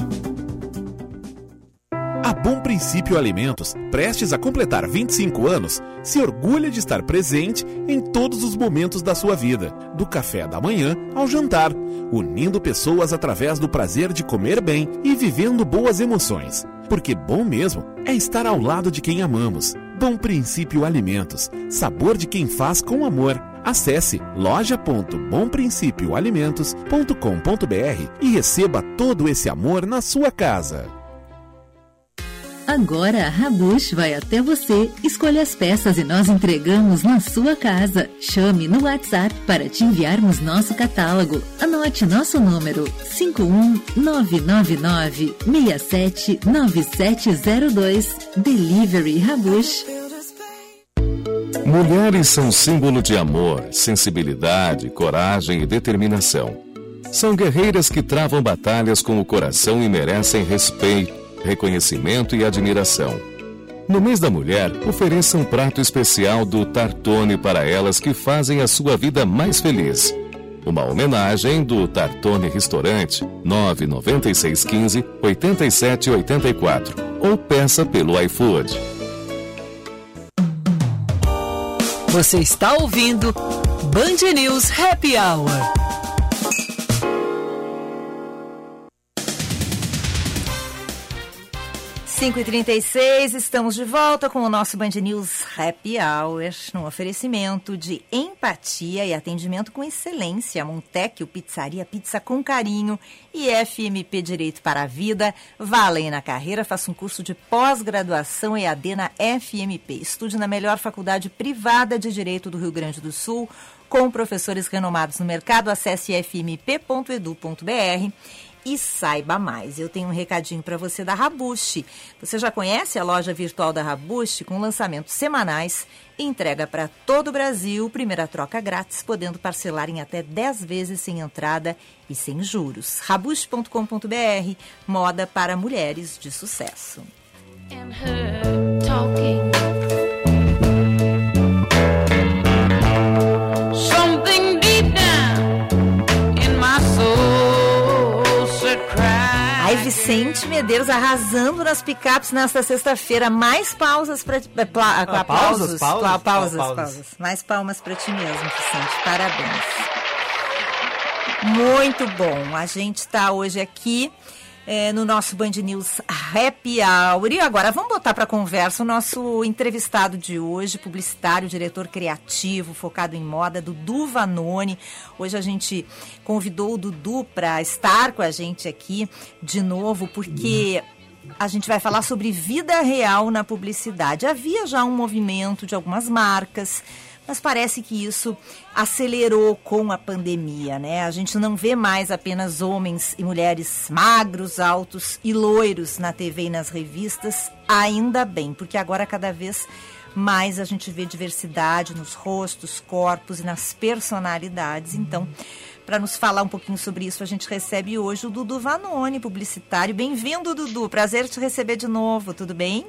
Speaker 9: A Bom Princípio Alimentos, prestes a completar 25 anos, se orgulha de estar presente em todos os momentos da sua vida, do café da manhã ao jantar, unindo pessoas através do prazer de comer bem e vivendo boas emoções. Porque bom mesmo é estar ao lado de quem amamos. Bom Princípio Alimentos, sabor de quem faz com amor. Acesse loja.bomprincipioalimentos.com.br e receba todo esse amor na sua casa.
Speaker 10: Agora a Rabush vai até você, escolhe as peças e nós entregamos na sua casa. Chame no WhatsApp para te enviarmos nosso catálogo. Anote nosso número 51999 679702. Delivery Rabush.
Speaker 6: Mulheres são símbolo de amor, sensibilidade, coragem e determinação. São guerreiras que travam batalhas com o coração e merecem respeito reconhecimento e admiração. No mês da mulher, ofereça um prato especial do Tartone para elas que fazem a sua vida mais feliz. Uma homenagem do Tartone Restaurante 99615 8784 ou peça pelo iFood.
Speaker 5: Você está ouvindo Band News Happy Hour.
Speaker 1: 5h36, estamos de volta com o nosso Band News Happy Hour, no oferecimento de empatia e atendimento com excelência. Montecchio Pizzaria Pizza com Carinho e FMP Direito para a Vida. Vá além na carreira, faça um curso de pós-graduação EAD na FMP. Estude na melhor faculdade privada de Direito do Rio Grande do Sul, com professores renomados no mercado. Acesse fmp.edu.br e saiba mais. Eu tenho um recadinho para você da Rabushi. Você já conhece a loja virtual da Rabushi com lançamentos semanais, entrega para todo o Brasil, primeira troca grátis, podendo parcelar em até 10 vezes sem entrada e sem juros. rabushi.com.br, moda para mulheres de sucesso.
Speaker 4: and her talking.
Speaker 1: Vicente Medeiros arrasando nas picapes nesta sexta-feira. Mais pausas para
Speaker 2: Ah, pausas,
Speaker 1: aplausos,
Speaker 2: pausas?
Speaker 1: Pla- pausas,
Speaker 2: Pausas.
Speaker 1: pausas. Mais palmas para ti mesmo, Vicente. Parabéns. Muito bom. A gente está hoje aqui é, no nosso Band News Happy Hour. E agora vamos botar para conversa o nosso entrevistado de hoje, publicitário, diretor criativo, focado em moda, Dudu Vanoni. Hoje a gente convidou o Dudu para estar com a gente aqui de novo, porque a gente vai falar sobre vida real na publicidade. Havia já um movimento de algumas marcas, mas parece que isso acelerou com a pandemia, né? A gente não vê mais apenas homens e mulheres magros, altos e loiros na TV e nas revistas, ainda bem, porque agora cada vez mais a gente vê diversidade nos rostos, corpos e nas personalidades. Então, para nos falar um pouquinho sobre isso, a gente recebe hoje o Dudu Vanoni, publicitário. Bem-vindo, Dudu. Prazer te receber de novo. Tudo bem?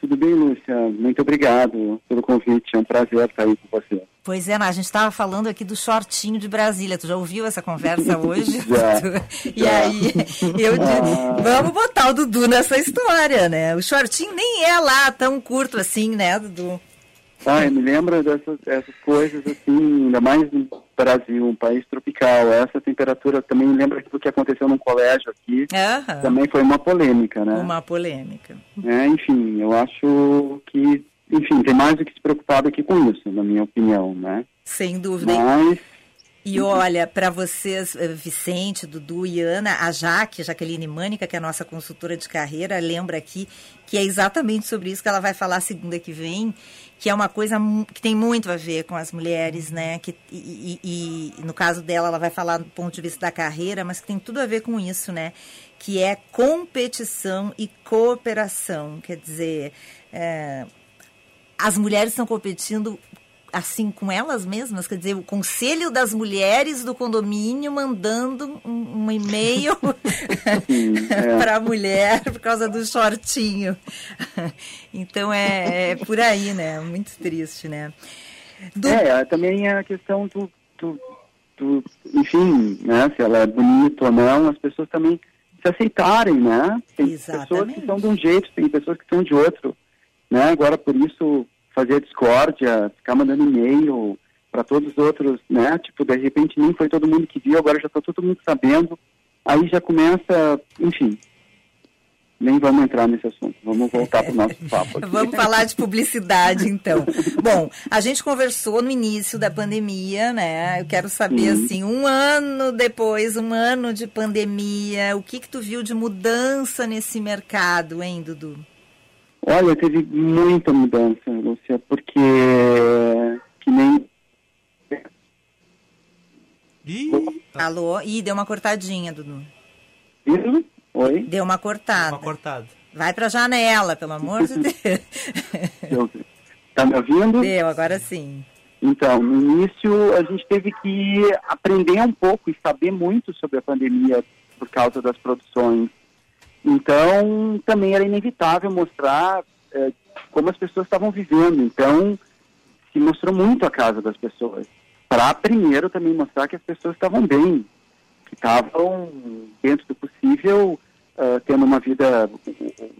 Speaker 11: Tudo bem, Lúcia? Muito obrigado pelo convite. É um prazer estar aí com você.
Speaker 1: Pois é, Ana, a gente estava falando aqui do shortinho de Brasília. Tu já ouviu essa conversa hoje?
Speaker 11: Já,
Speaker 1: e
Speaker 11: já.
Speaker 1: aí, eu disse, vamos botar o Dudu nessa história, né? O shortinho nem é lá tão curto assim, né, Dudu?
Speaker 11: Ai, me lembra dessas, dessas coisas assim, ainda mais Brasil, um país tropical. Essa temperatura também lembra do que aconteceu num colégio aqui.
Speaker 1: Aham.
Speaker 11: Também foi uma polêmica, né?
Speaker 1: Uma polêmica.
Speaker 11: É, enfim, eu acho que enfim, tem mais do que se preocupar aqui com isso, na minha opinião, né?
Speaker 1: Sem dúvida.
Speaker 11: Mas
Speaker 1: E olha, para vocês, eh, Vicente, Dudu e Ana, a Jaque, Jaqueline Mânica, que é a nossa consultora de carreira, lembra aqui que é exatamente sobre isso que ela vai falar segunda que vem, que é uma coisa que tem muito a ver com as mulheres, né? Que, e, e- e, no caso dela, ela vai falar do ponto de vista da carreira, mas que tem tudo a ver com isso, né? Que é competição e cooperação. Quer dizer, é, as mulheres estão competindo assim com elas mesmas, quer dizer, o conselho das mulheres do condomínio mandando um, um e-mail
Speaker 11: é.
Speaker 1: para a mulher por causa do shortinho. Então é, é por aí, né? Muito triste, né? Du-
Speaker 11: É, também a questão do, do, do- enfim, né, se ela é bonita ou não, as pessoas também se aceitarem, né? Tem pessoas
Speaker 1: Exatamente.
Speaker 11: que são de um jeito, tem pessoas que são de outro, né? Agora, por isso, fazer discórdia, ficar mandando e-mail para todos os outros, né? Tipo, de repente nem foi todo mundo que viu, agora já está todo mundo sabendo, aí já começa, enfim, nem vamos entrar nesse assunto, vamos voltar para o nosso papo. aqui.
Speaker 1: Vamos falar de publicidade, então. Bom, a gente conversou no início da pandemia, né? Eu quero saber,
Speaker 11: Sim.
Speaker 1: assim, um ano depois, um ano de pandemia, o que que tu viu de mudança nesse mercado, hein, Dudu?
Speaker 11: Olha, teve muita mudança, Lúcia, porque que nem
Speaker 2: Ih,
Speaker 1: Alô? Ih, deu uma cortadinha, Dudu.
Speaker 11: isso, oi,
Speaker 1: Deu uma cortada.
Speaker 2: uma cortada.
Speaker 1: Vai pra janela, pelo amor de Deus.
Speaker 11: Deus, tá me ouvindo?
Speaker 1: Deu, agora sim.
Speaker 11: Então, no início a gente teve que aprender um pouco e saber muito sobre a pandemia por causa das produções. Então, também era inevitável mostrar eh, como as pessoas estavam vivendo. Então, se mostrou muito a casa das pessoas. Para primeiro também mostrar que as pessoas estavam bem, que estavam, dentro do possível, eh, tendo uma vida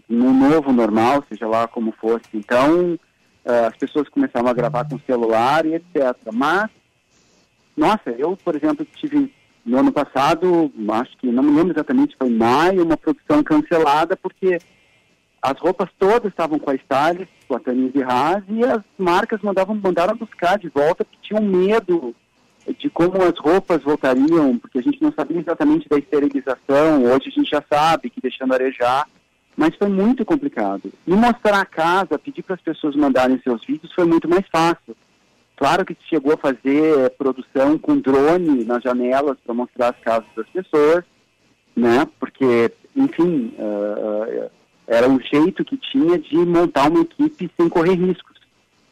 Speaker 11: no novo normal, seja lá como fosse. Então, eh, as pessoas começaram a gravar com celular e etc. Mas, nossa, eu, por exemplo, tive no ano passado, acho que não me lembro exatamente, foi maio, uma produção cancelada porque as roupas todas estavam com a Stylus, com a Tanise Haas, e as marcas mandavam, mandaram buscar de volta porque tinham medo de como as roupas voltariam, porque a gente não sabia exatamente da esterilização, hoje a gente já sabe que deixando arejar, mas foi muito complicado. E mostrar a casa, pedir para as pessoas mandarem seus vídeos foi muito mais fácil. Claro que chegou a fazer produção com drone nas janelas para mostrar as casas das pessoas, né? Porque, enfim, ah, era um jeito que tinha de montar uma equipe sem correr riscos.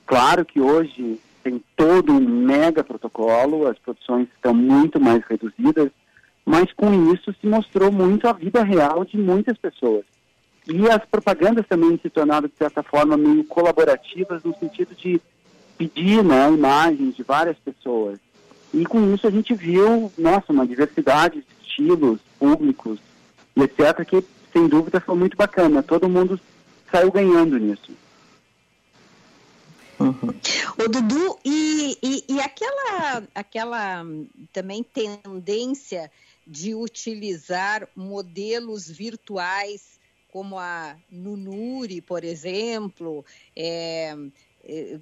Speaker 11: Claro que hoje tem todo um mega protocolo, as produções estão muito mais reduzidas, mas com isso se mostrou muito a vida real de muitas pessoas. E as propagandas também se tornaram, de certa forma, meio colaborativas no sentido de pedir né, imagens de várias pessoas. E com isso a gente viu, nossa, uma diversidade de estilos, públicos e etc., que sem dúvida foi muito bacana. Todo mundo saiu ganhando nisso.
Speaker 3: O Dudu, e, e, e aquela, aquela também tendência de utilizar modelos virtuais como a Nunuri, por exemplo, é,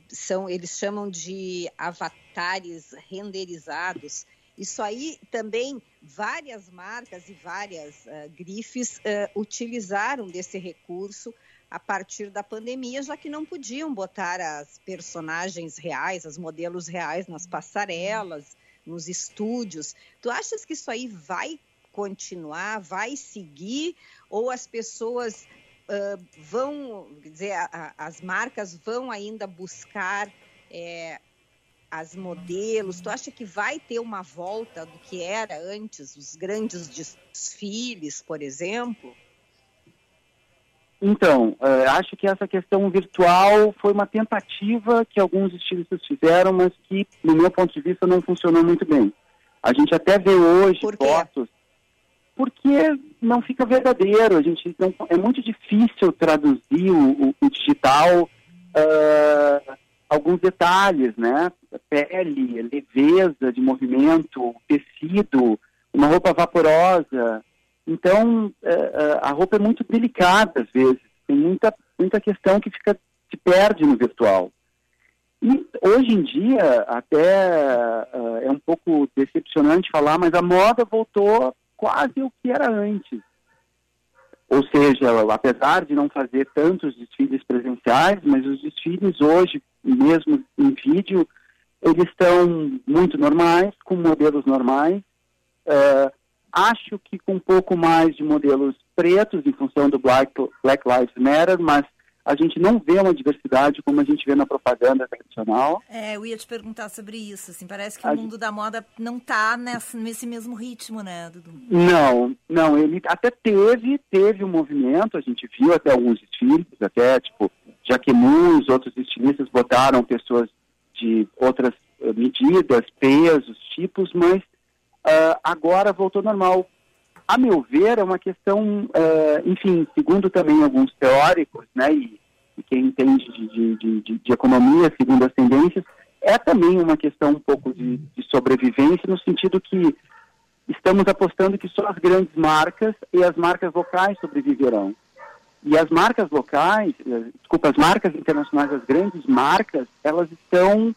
Speaker 3: são, eles chamam de avatares renderizados. Isso aí também várias marcas e várias uh, grifes uh, utilizaram desse recurso a partir da pandemia, já que não podiam botar as personagens reais, os modelos reais nas passarelas, nos estúdios. Tu achas que isso aí vai continuar, vai seguir, ou as pessoas uh, vão, quer dizer, a, a, as marcas vão ainda buscar é, as modelos? Tu acha que vai ter uma volta do que era antes, os grandes desfiles, por exemplo?
Speaker 11: Então, uh, acho que essa questão virtual foi uma tentativa que alguns estilistas fizeram, mas que, no meu ponto de vista, não funcionou muito bem. A gente até vê hoje fotos porque não fica verdadeiro. A gente não, é muito difícil traduzir o, o, o digital uh, alguns detalhes, né? Pele, leveza de movimento, tecido, uma roupa vaporosa. Então, uh, a roupa é muito delicada às vezes. Tem muita, muita questão que fica se perde no virtual. E hoje em dia, até uh, é um pouco decepcionante falar, mas a moda voltou quase o que era antes. Ou seja, apesar de não fazer tantos desfiles presenciais, mas os desfiles hoje, mesmo em vídeo, eles estão muito normais, com modelos normais. Uh, acho que com um pouco mais de modelos pretos, em função do Black, Black Lives Matter, mas a gente não vê uma diversidade como a gente vê na propaganda tradicional.
Speaker 1: É, eu ia te perguntar sobre isso, assim, parece que a o mundo gente... da moda não está nesse mesmo ritmo, né, Dudu?
Speaker 11: Não, não, ele até teve, teve um movimento, a gente viu até alguns desfiles, até, tipo, Jaquemus, outros estilistas botaram pessoas de outras uh, medidas, pesos, tipos, mas uh, agora voltou normal. A meu ver, é uma questão, uh, enfim, segundo também alguns teóricos, né, e, e quem entende de, de, de, de, economia, segundo as tendências, é também uma questão um pouco de, de sobrevivência, no sentido que estamos apostando que só as grandes marcas e as marcas locais sobreviverão. E as marcas locais, eh, desculpa, as marcas internacionais, as grandes marcas, elas estão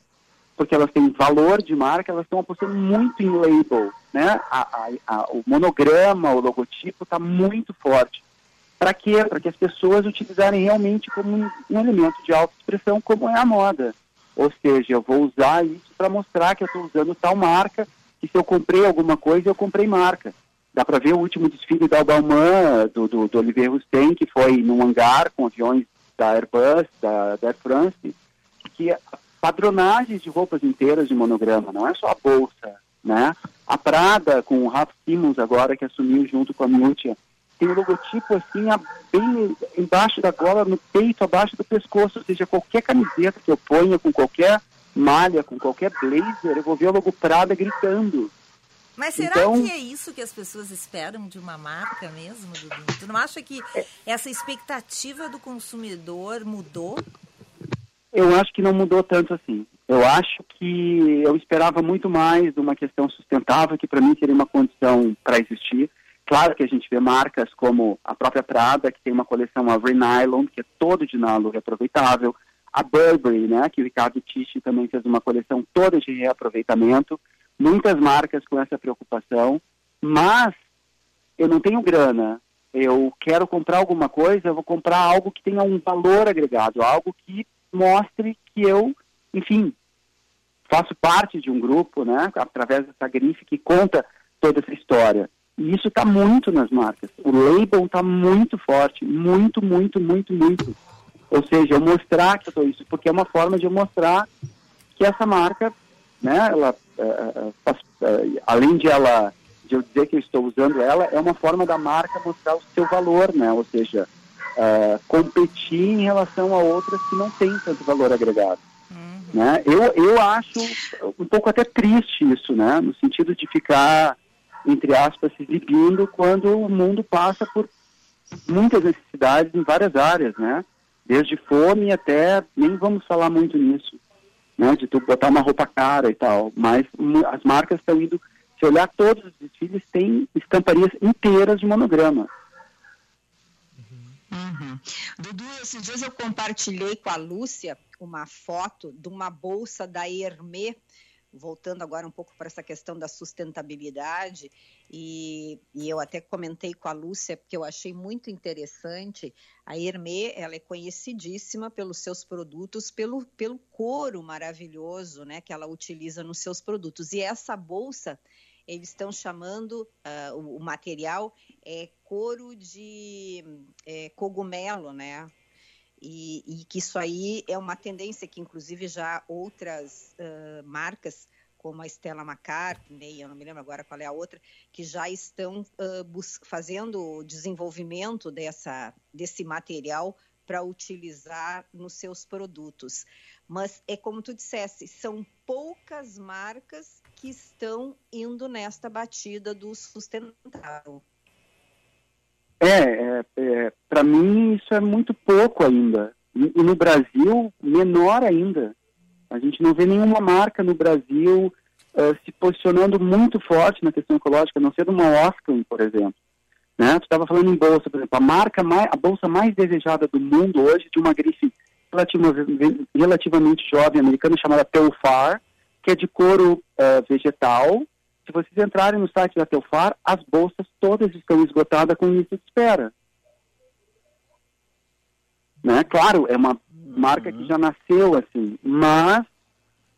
Speaker 11: porque elas têm valor de marca, elas estão apostando muito em label, né? A, a, a, o monograma, o logotipo está muito forte. Para quê? Para que as pessoas utilizarem realmente como um, um elemento de autoexpressão, como é a moda. Ou seja, eu vou usar isso para mostrar que eu estou usando tal marca, que se eu comprei alguma coisa, eu comprei marca. Dá para ver o último desfile da Balmain, do, do, do Olivier Rousteing, que foi num hangar com aviões da Airbus, da, da Air France, que padronagens de roupas inteiras de monograma, não é só a bolsa, né? A Prada, com o Ralph Simmons agora, que assumiu junto com a Miuccia, tem o um logotipo assim, bem embaixo da gola, no peito, abaixo do pescoço, ou seja, qualquer camiseta que eu ponha, com qualquer malha, com qualquer blazer, eu vou ver o logo Prada gritando.
Speaker 1: Mas será então, que é isso que as pessoas esperam de uma marca mesmo, Dudu? Tu não acha que é. essa expectativa do consumidor mudou?
Speaker 11: Eu acho que não mudou tanto assim. Eu acho que eu esperava muito mais de uma questão sustentável, que para mim seria uma condição para existir. Claro que a gente vê marcas como a própria Prada, que tem uma coleção Avery Nylon, que é todo de nylon reaproveitável. A Burberry, né, que o Ricardo Tichi também fez uma coleção toda de reaproveitamento. Muitas marcas com essa preocupação. Mas eu não tenho grana. Eu quero comprar alguma coisa, eu vou comprar algo que tenha um valor agregado, algo que mostre que eu, enfim, faço parte de um grupo, né, através dessa grife que conta toda essa história. E isso está muito nas marcas. O label está muito forte, muito, muito, muito, muito. Ou seja, eu mostrar que eu sou isso, porque é uma forma de eu mostrar que essa marca, né, ela, uh, uh, além de ela, de eu dizer que eu estou usando ela, é uma forma da marca mostrar o seu valor, né, ou seja, uh, competir em relação a outras que não têm tanto valor agregado. Uhum. Né? Eu, eu acho um pouco até triste isso, né? no sentido de ficar, entre aspas, se exibindo quando o mundo passa por muitas necessidades em várias áreas, né? Desde fome até, nem vamos falar muito nisso, né? De tu botar uma roupa cara e tal, mas as marcas estão indo, se olhar todos os desfiles, tem estamparias inteiras de monograma.
Speaker 3: Uhum. Dudu, esses dias eu compartilhei com a Lúcia uma foto de uma bolsa da Hermé, voltando agora um pouco para essa questão da sustentabilidade, e, e, eu até comentei com a Lúcia, porque eu achei muito interessante, a Hermé, ela é conhecidíssima pelos seus produtos, pelo, pelo couro maravilhoso, né, que ela utiliza nos seus produtos, e essa bolsa, eles estão chamando uh, o, o, material é couro de é, cogumelo, né? E, e, que isso aí é uma tendência que, inclusive, já outras uh, marcas, como a Stella McCartney, eu não me lembro agora qual é a outra, que já estão uh, fazendo o desenvolvimento dessa, desse material para utilizar nos seus produtos. Mas é como tu dissesse, são poucas marcas que estão indo nesta batida do sustentável.
Speaker 11: É, é, é para mim isso é muito pouco ainda. E, e, no Brasil, menor ainda. A gente não vê nenhuma marca no Brasil uh, se posicionando muito forte na questão ecológica, a não ser uma Oscar, por exemplo. Né? Tu estava falando em bolsa, por exemplo, a marca mais, a bolsa mais desejada do mundo hoje de uma grife relativamente, jovem americana chamada Teufar, que é de couro eh, vegetal. Se vocês entrarem no site da Teufar, as bolsas todas estão esgotadas com lista de espera. Né? Claro, é uma marca que já nasceu assim, mas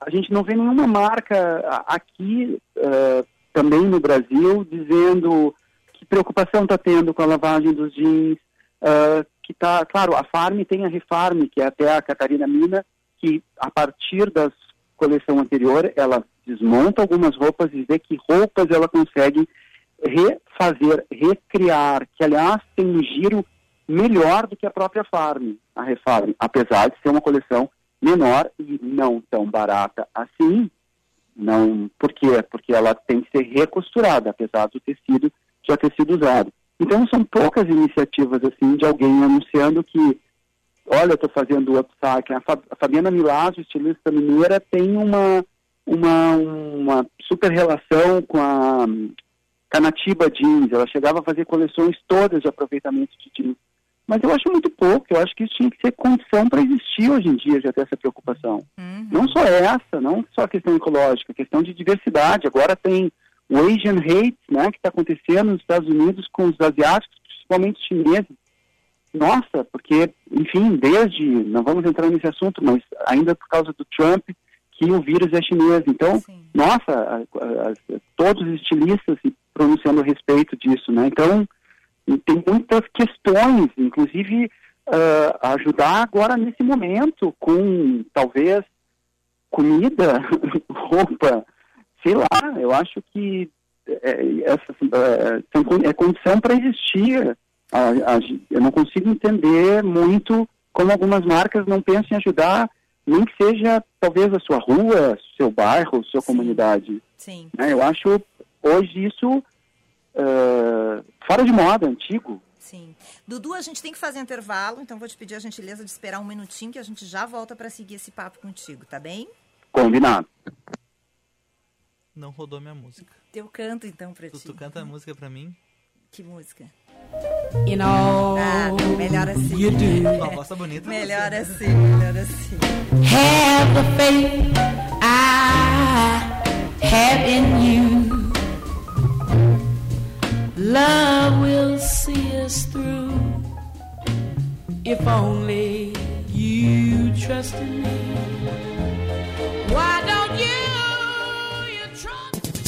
Speaker 11: a gente não vê nenhuma marca aqui eh, também no Brasil dizendo que preocupação está tendo com a lavagem dos jeans, ah, que tá, claro, a Farm tem a Refarm, que é até a Catarina Mina, que a partir da coleção anterior, ela desmonta algumas roupas e vê que roupas ela consegue refazer, recriar, que aliás tem um giro melhor do que a própria Farm, a Refarm, apesar de ser uma coleção menor e não tão barata assim, não, por quê? Porque ela tem que ser recosturada, apesar do tecido já ter sido usado. Então são poucas iniciativas assim de alguém anunciando que, olha, eu estou fazendo upcycling. A, Fa- a Fabiana Milazzo, estilista mineira, tem uma, uma, uma super relação com a Canatiba Jeans. Ela chegava a fazer coleções todas de aproveitamento de jeans. Mas eu acho muito pouco, eu acho que isso tinha que ser condição para existir hoje em dia, já ter essa preocupação. Não só essa, não só a questão ecológica, a questão de diversidade. Agora tem o Asian Hate, né, que está acontecendo nos Estados Unidos com os asiáticos, principalmente os chineses. Nossa, porque, enfim, desde, não vamos entrar nesse assunto, mas ainda por causa do Trump, que o vírus é chinês. Então, nossa, a- a- a- todos os estilistas se pronunciando a respeito disso, né? Então, tem muitas questões, inclusive ah, ajudar agora nesse momento com talvez comida, roupa, sei lá, eu acho que é, essa, é, são con- é condição para existir. A- a- eu não consigo entender muito como algumas marcas não pensam em ajudar, nem que seja talvez a sua rua, seu bairro, sua comunidade.
Speaker 1: Sim.
Speaker 11: né? Eu acho hoje isso ah, fora de moda, antigo.
Speaker 1: Sim. Dudu, a gente tem que fazer intervalo, então vou te pedir a gentileza de esperar um minutinho que a gente já volta para seguir esse papo contigo, tá bem?
Speaker 11: Combinado.
Speaker 2: Não rodou minha música.
Speaker 1: Eu canto então pra
Speaker 2: Tu,
Speaker 1: ti.
Speaker 2: tu canta a música pra mim?
Speaker 1: Que música?
Speaker 7: You know,
Speaker 1: Ah, melhor assim.
Speaker 7: you do.
Speaker 2: Uma voz bonita.
Speaker 1: Melhor assim, melhor assim.
Speaker 7: Have the faith I have in you. Love will see us through. If only you trust in me.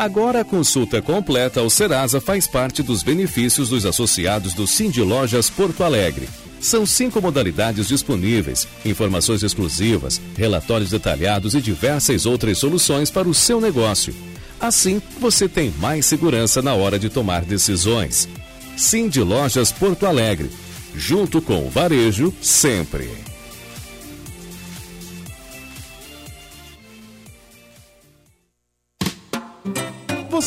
Speaker 6: Agora a consulta completa ao Serasa faz parte dos benefícios dos associados do Cindy Lojas Porto Alegre. São cinco modalidades disponíveis, informações exclusivas, relatórios detalhados e diversas outras soluções para o seu negócio. Assim, você tem mais segurança na hora de tomar decisões. Cindy Lojas Porto Alegre. Junto com o varejo, sempre.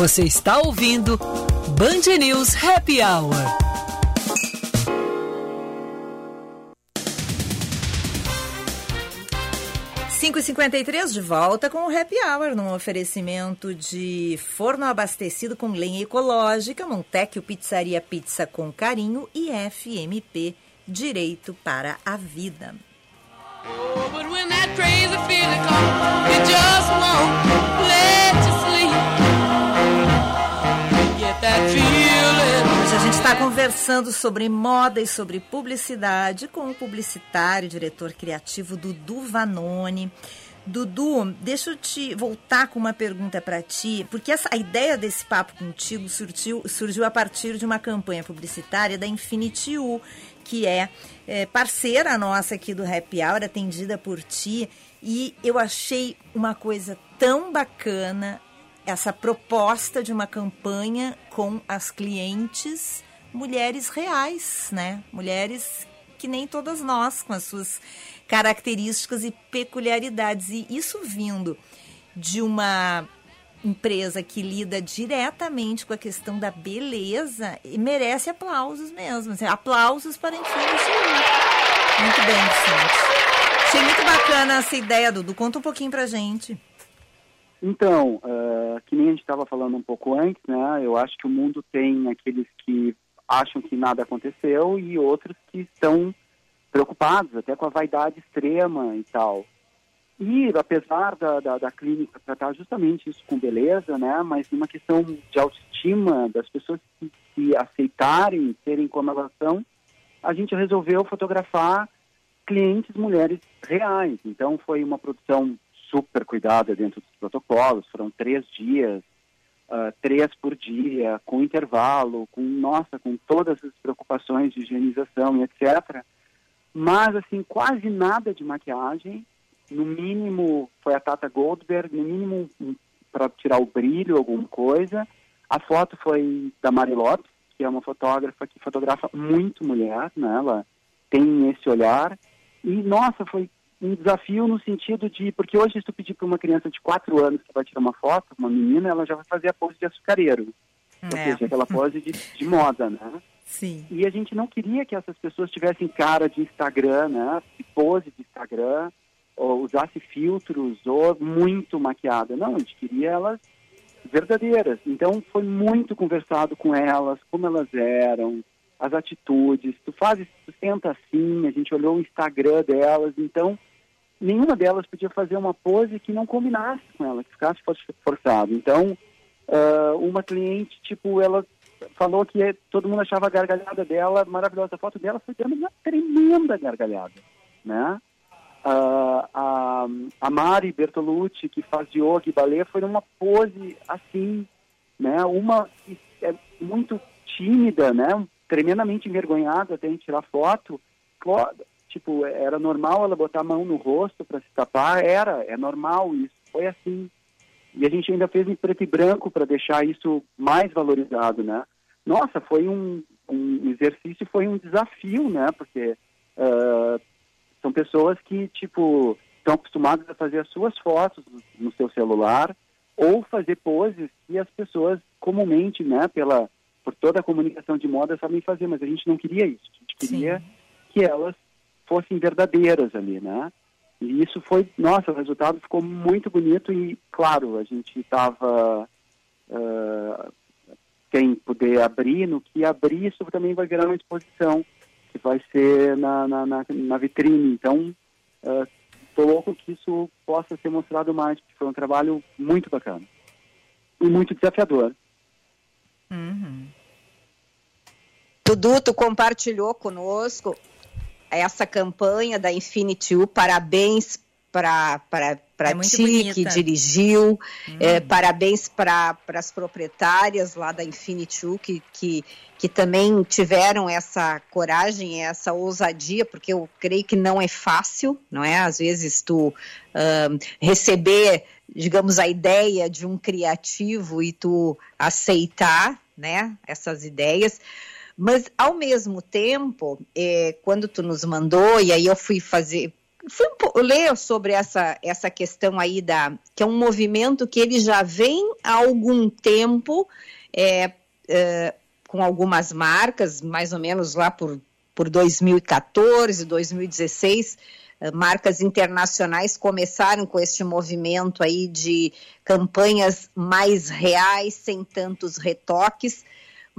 Speaker 5: Você está ouvindo Band News Happy Hour.
Speaker 1: 5h53 de volta com o Happy Hour, num oferecimento de forno abastecido com lenha ecológica, Montecchio Pizzaria Pizza com Carinho e FMP Direito para a Vida.
Speaker 4: Oh, but when that crazy feeling comes, you just won't let you sleep.
Speaker 1: Hoje a gente está conversando sobre moda e sobre publicidade com o publicitário, diretor criativo Dudu Vanoni. Dudu, deixa eu te voltar com uma pergunta para ti, porque essa, a ideia desse papo contigo surgiu, surgiu a partir de uma campanha publicitária da Infinity U, que é, é parceira nossa aqui do Happy Hour, atendida por ti, e eu achei uma coisa tão bacana essa proposta de uma campanha com as clientes mulheres reais, né? Mulheres que nem todas nós, com as suas características e peculiaridades. E isso vindo de uma empresa que lida diretamente com a questão da beleza e merece aplausos mesmo. Assim, aplausos para Infinity Muito bem, Vicente. Achei muito bacana essa ideia, Dudu. Conta um pouquinho pra gente.
Speaker 11: Então, uh, que nem a gente estava falando um pouco antes, né? Eu acho que o mundo tem aqueles que acham que nada aconteceu e outros que estão preocupados, até com a vaidade extrema e tal. E apesar da, da, da clínica tratar justamente isso com beleza, né? Mas uma questão de autoestima das pessoas que se aceitarem, serem como elas são, a gente resolveu fotografar clientes mulheres reais. Então foi uma produção super cuidada dentro dos protocolos. Foram três dias, uh, três por dia, com intervalo, com nossa, com todas as preocupações de higienização e etc. Mas assim quase nada de maquiagem. No mínimo foi a Tata Goldberg, no mínimo para tirar o brilho, alguma coisa. A foto foi da Mari Lopes, que é uma fotógrafa que fotografa muito mulher, né? Ela tem esse olhar. E, nossa, foi um desafio no sentido de, porque hoje se tu pedir para uma criança de 4 anos que vai tirar uma foto, uma menina, ela já vai fazer a pose de açucareiro. Ou
Speaker 1: É.
Speaker 11: seja, aquela pose de, de moda, né?
Speaker 1: Sim.
Speaker 11: E a gente não queria que essas pessoas tivessem cara de Instagram, né? De pose de Instagram, ou usasse filtros, ou muito maquiada. Não, a gente queria elas verdadeiras. Então foi muito conversado com elas, como elas eram, as atitudes. Tu fazes, tu senta assim, a gente olhou o Instagram delas, então nenhuma delas podia fazer uma pose que não combinasse com ela, que ficasse for- forçado. Então, ah, uma cliente, tipo, ela falou que todo mundo achava a gargalhada dela maravilhosa. A foto dela foi dando uma tremenda gargalhada, né? Ah, a, a Mari Bertolucci, que faz yoga e balé, foi numa pose assim, né? Uma que é muito tímida, né? Tremendamente envergonhada até em tirar foto. Tipo, era normal ela botar a mão no rosto para se tapar? Era, é normal isso. Foi assim. E a gente ainda fez em preto e branco para deixar isso mais valorizado, né? Nossa, foi um, um exercício, foi um desafio, né? Porque ah, são pessoas que, tipo, estão acostumadas a fazer as suas fotos no- seu celular ou fazer poses que as pessoas comumente, né, pela, por toda a comunicação de moda sabem fazer, mas a gente não queria isso. A gente queria que elas fossem verdadeiras ali, né? E isso foi, nossa, o resultado ficou muito bonito e, claro, a gente estava quem puder abrir, no que abrir, isso também vai virar uma exposição que vai ser na, na, na, na vitrine. Então, estou louco que isso possa ser mostrado mais, porque foi um trabalho muito bacana e muito desafiador.
Speaker 3: Dudu, tu compartilhou conosco essa campanha da Infinity U. Parabéns para
Speaker 1: É muito
Speaker 3: ti
Speaker 1: bonita.
Speaker 3: que dirigiu, é, parabéns para as proprietárias lá da Infinity U que, que, que também tiveram essa coragem, essa ousadia, porque eu creio que não é fácil, não é? Às vezes tu ahn, receber, digamos, a ideia de um criativo e tu aceitar, né, essas ideias. Mas, ao mesmo tempo, eh, quando tu nos mandou, e aí eu fui fazer, fui ler sobre essa, essa questão aí da, que é um movimento que ele já vem há algum tempo, eh, eh, com algumas marcas, mais ou menos lá por, por 2014, 2016, eh, marcas internacionais começaram com este movimento aí de campanhas mais reais, sem tantos retoques.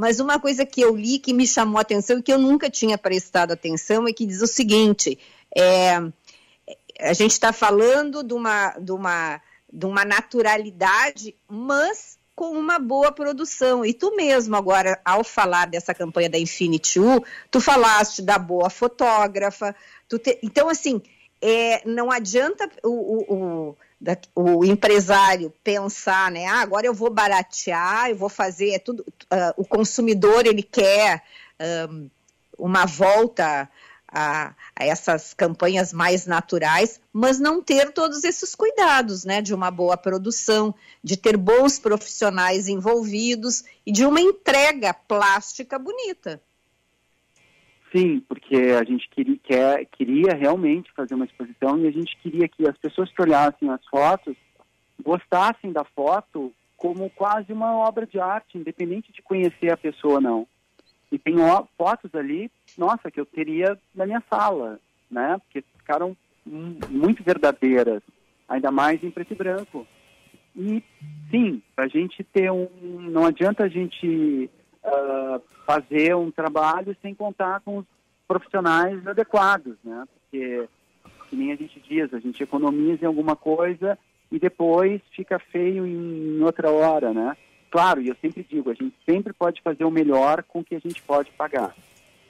Speaker 3: Mas uma coisa que eu li que me chamou a atenção e que eu nunca tinha prestado atenção é que diz o seguinte: é, a gente está falando de uma, de, uma, de uma naturalidade, mas com uma boa produção. E tu mesmo, agora, ao falar dessa campanha da Infinity U, tu falaste da boa fotógrafa. Te... Então, assim, é, não adianta o, o, o, o, empresário pensar, né? Ah, agora eu vou baratear, eu vou fazer é tudo. Uh, o consumidor ele quer um, uma volta a, a, essas campanhas mais naturais, mas não ter todos esses cuidados, né, de uma boa produção, de ter bons profissionais envolvidos e de uma entrega plástica bonita.
Speaker 11: Sim, porque a gente queria, quer, queria realmente fazer uma exposição e a gente queria que as pessoas que olhassem as fotos gostassem da foto como quase uma obra de arte, independente de conhecer a pessoa ou não. E tem fotos ali, nossa, que eu teria na minha sala, né? Porque ficaram muito verdadeiras, ainda mais em preto e branco. E sim, a gente ter um. Não adianta a gente uh, fazer um trabalho sem contar com os profissionais adequados, né? Porque, que nem a gente diz, a gente economiza em alguma coisa e depois fica feio em outra hora, né? claro, e eu sempre digo, a gente sempre pode fazer o melhor com o que a gente pode pagar.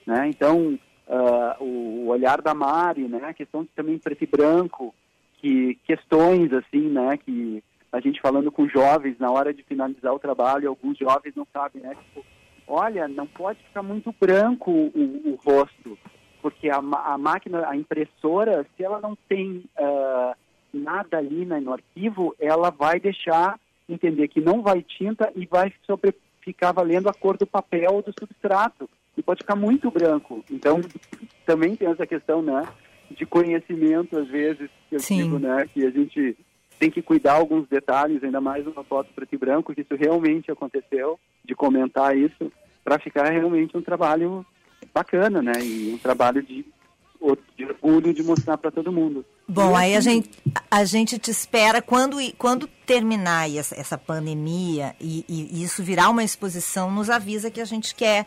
Speaker 11: Né? Então, uh, o olhar da Mari, né? a questão de também preto e branco, que questões assim, né, que a gente falando com jovens na hora de finalizar o trabalho, alguns jovens não sabem, né, tipo, olha, não pode ficar muito branco o, o rosto, porque a, a, máquina, a impressora, se ela não tem uh, nada ali né, no arquivo, ela vai deixar entender que não vai tinta e vai sobre, ficar valendo a cor do papel ou do substrato. E pode ficar muito branco. Então, também tem essa questão, né? De conhecimento, às vezes, que eu Sim. digo, né? Que a gente tem que cuidar alguns detalhes, ainda mais uma foto preto e branco, que isso realmente aconteceu, de comentar isso, para ficar realmente um trabalho bacana, né? E um trabalho de de orgulho de mostrar para todo mundo.
Speaker 1: Bom, aí a gente, a gente te espera quando, quando terminar essa, essa pandemia e, e, isso virar uma exposição, nos avisa que a gente quer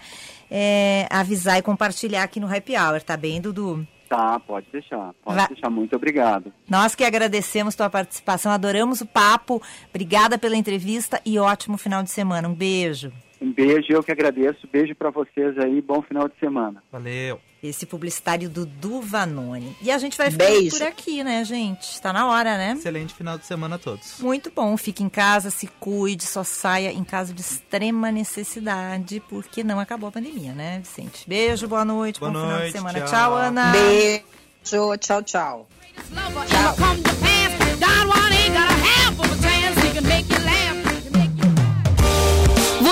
Speaker 1: é, avisar e compartilhar aqui no Happy Hour, tá bem, Dudu?
Speaker 11: Tá, pode deixar. Pode Vai. deixar. Muito obrigado.
Speaker 1: Nós que agradecemos tua participação, adoramos o papo. Obrigada pela entrevista e ótimo final de semana. Um beijo.
Speaker 11: Um beijo, eu que agradeço. Beijo para vocês aí. Bom final de semana.
Speaker 2: Valeu.
Speaker 1: Esse publicitário do Duvanone. E a gente vai ficar por aqui, né, gente? Está na hora, né?
Speaker 2: Excelente final de semana a todos.
Speaker 1: Muito bom. Fique em casa, se cuide, só saia em caso de extrema necessidade, porque não acabou a pandemia, né, Vicente? Beijo, boa noite,
Speaker 2: boa
Speaker 1: bom
Speaker 2: noite,
Speaker 1: final de semana.
Speaker 2: Tchau,
Speaker 1: tchau Ana.
Speaker 3: Beijo, tchau, tchau. Tchau.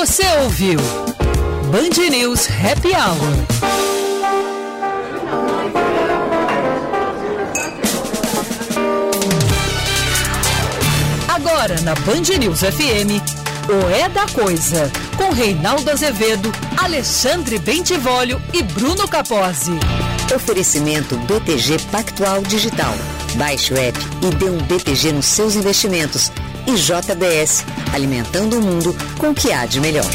Speaker 5: Você ouviu Band News Happy Hour. Agora na Band News FM, o É da Coisa, com Reinaldo Azevedo, Alexandre Bentivolio e Bruno Capozzi.
Speaker 12: Oferecimento BTG Pactual Digital. Baixe o app e dê um BTG nos seus investimentos e JBS, alimentando o mundo com o que há de melhor.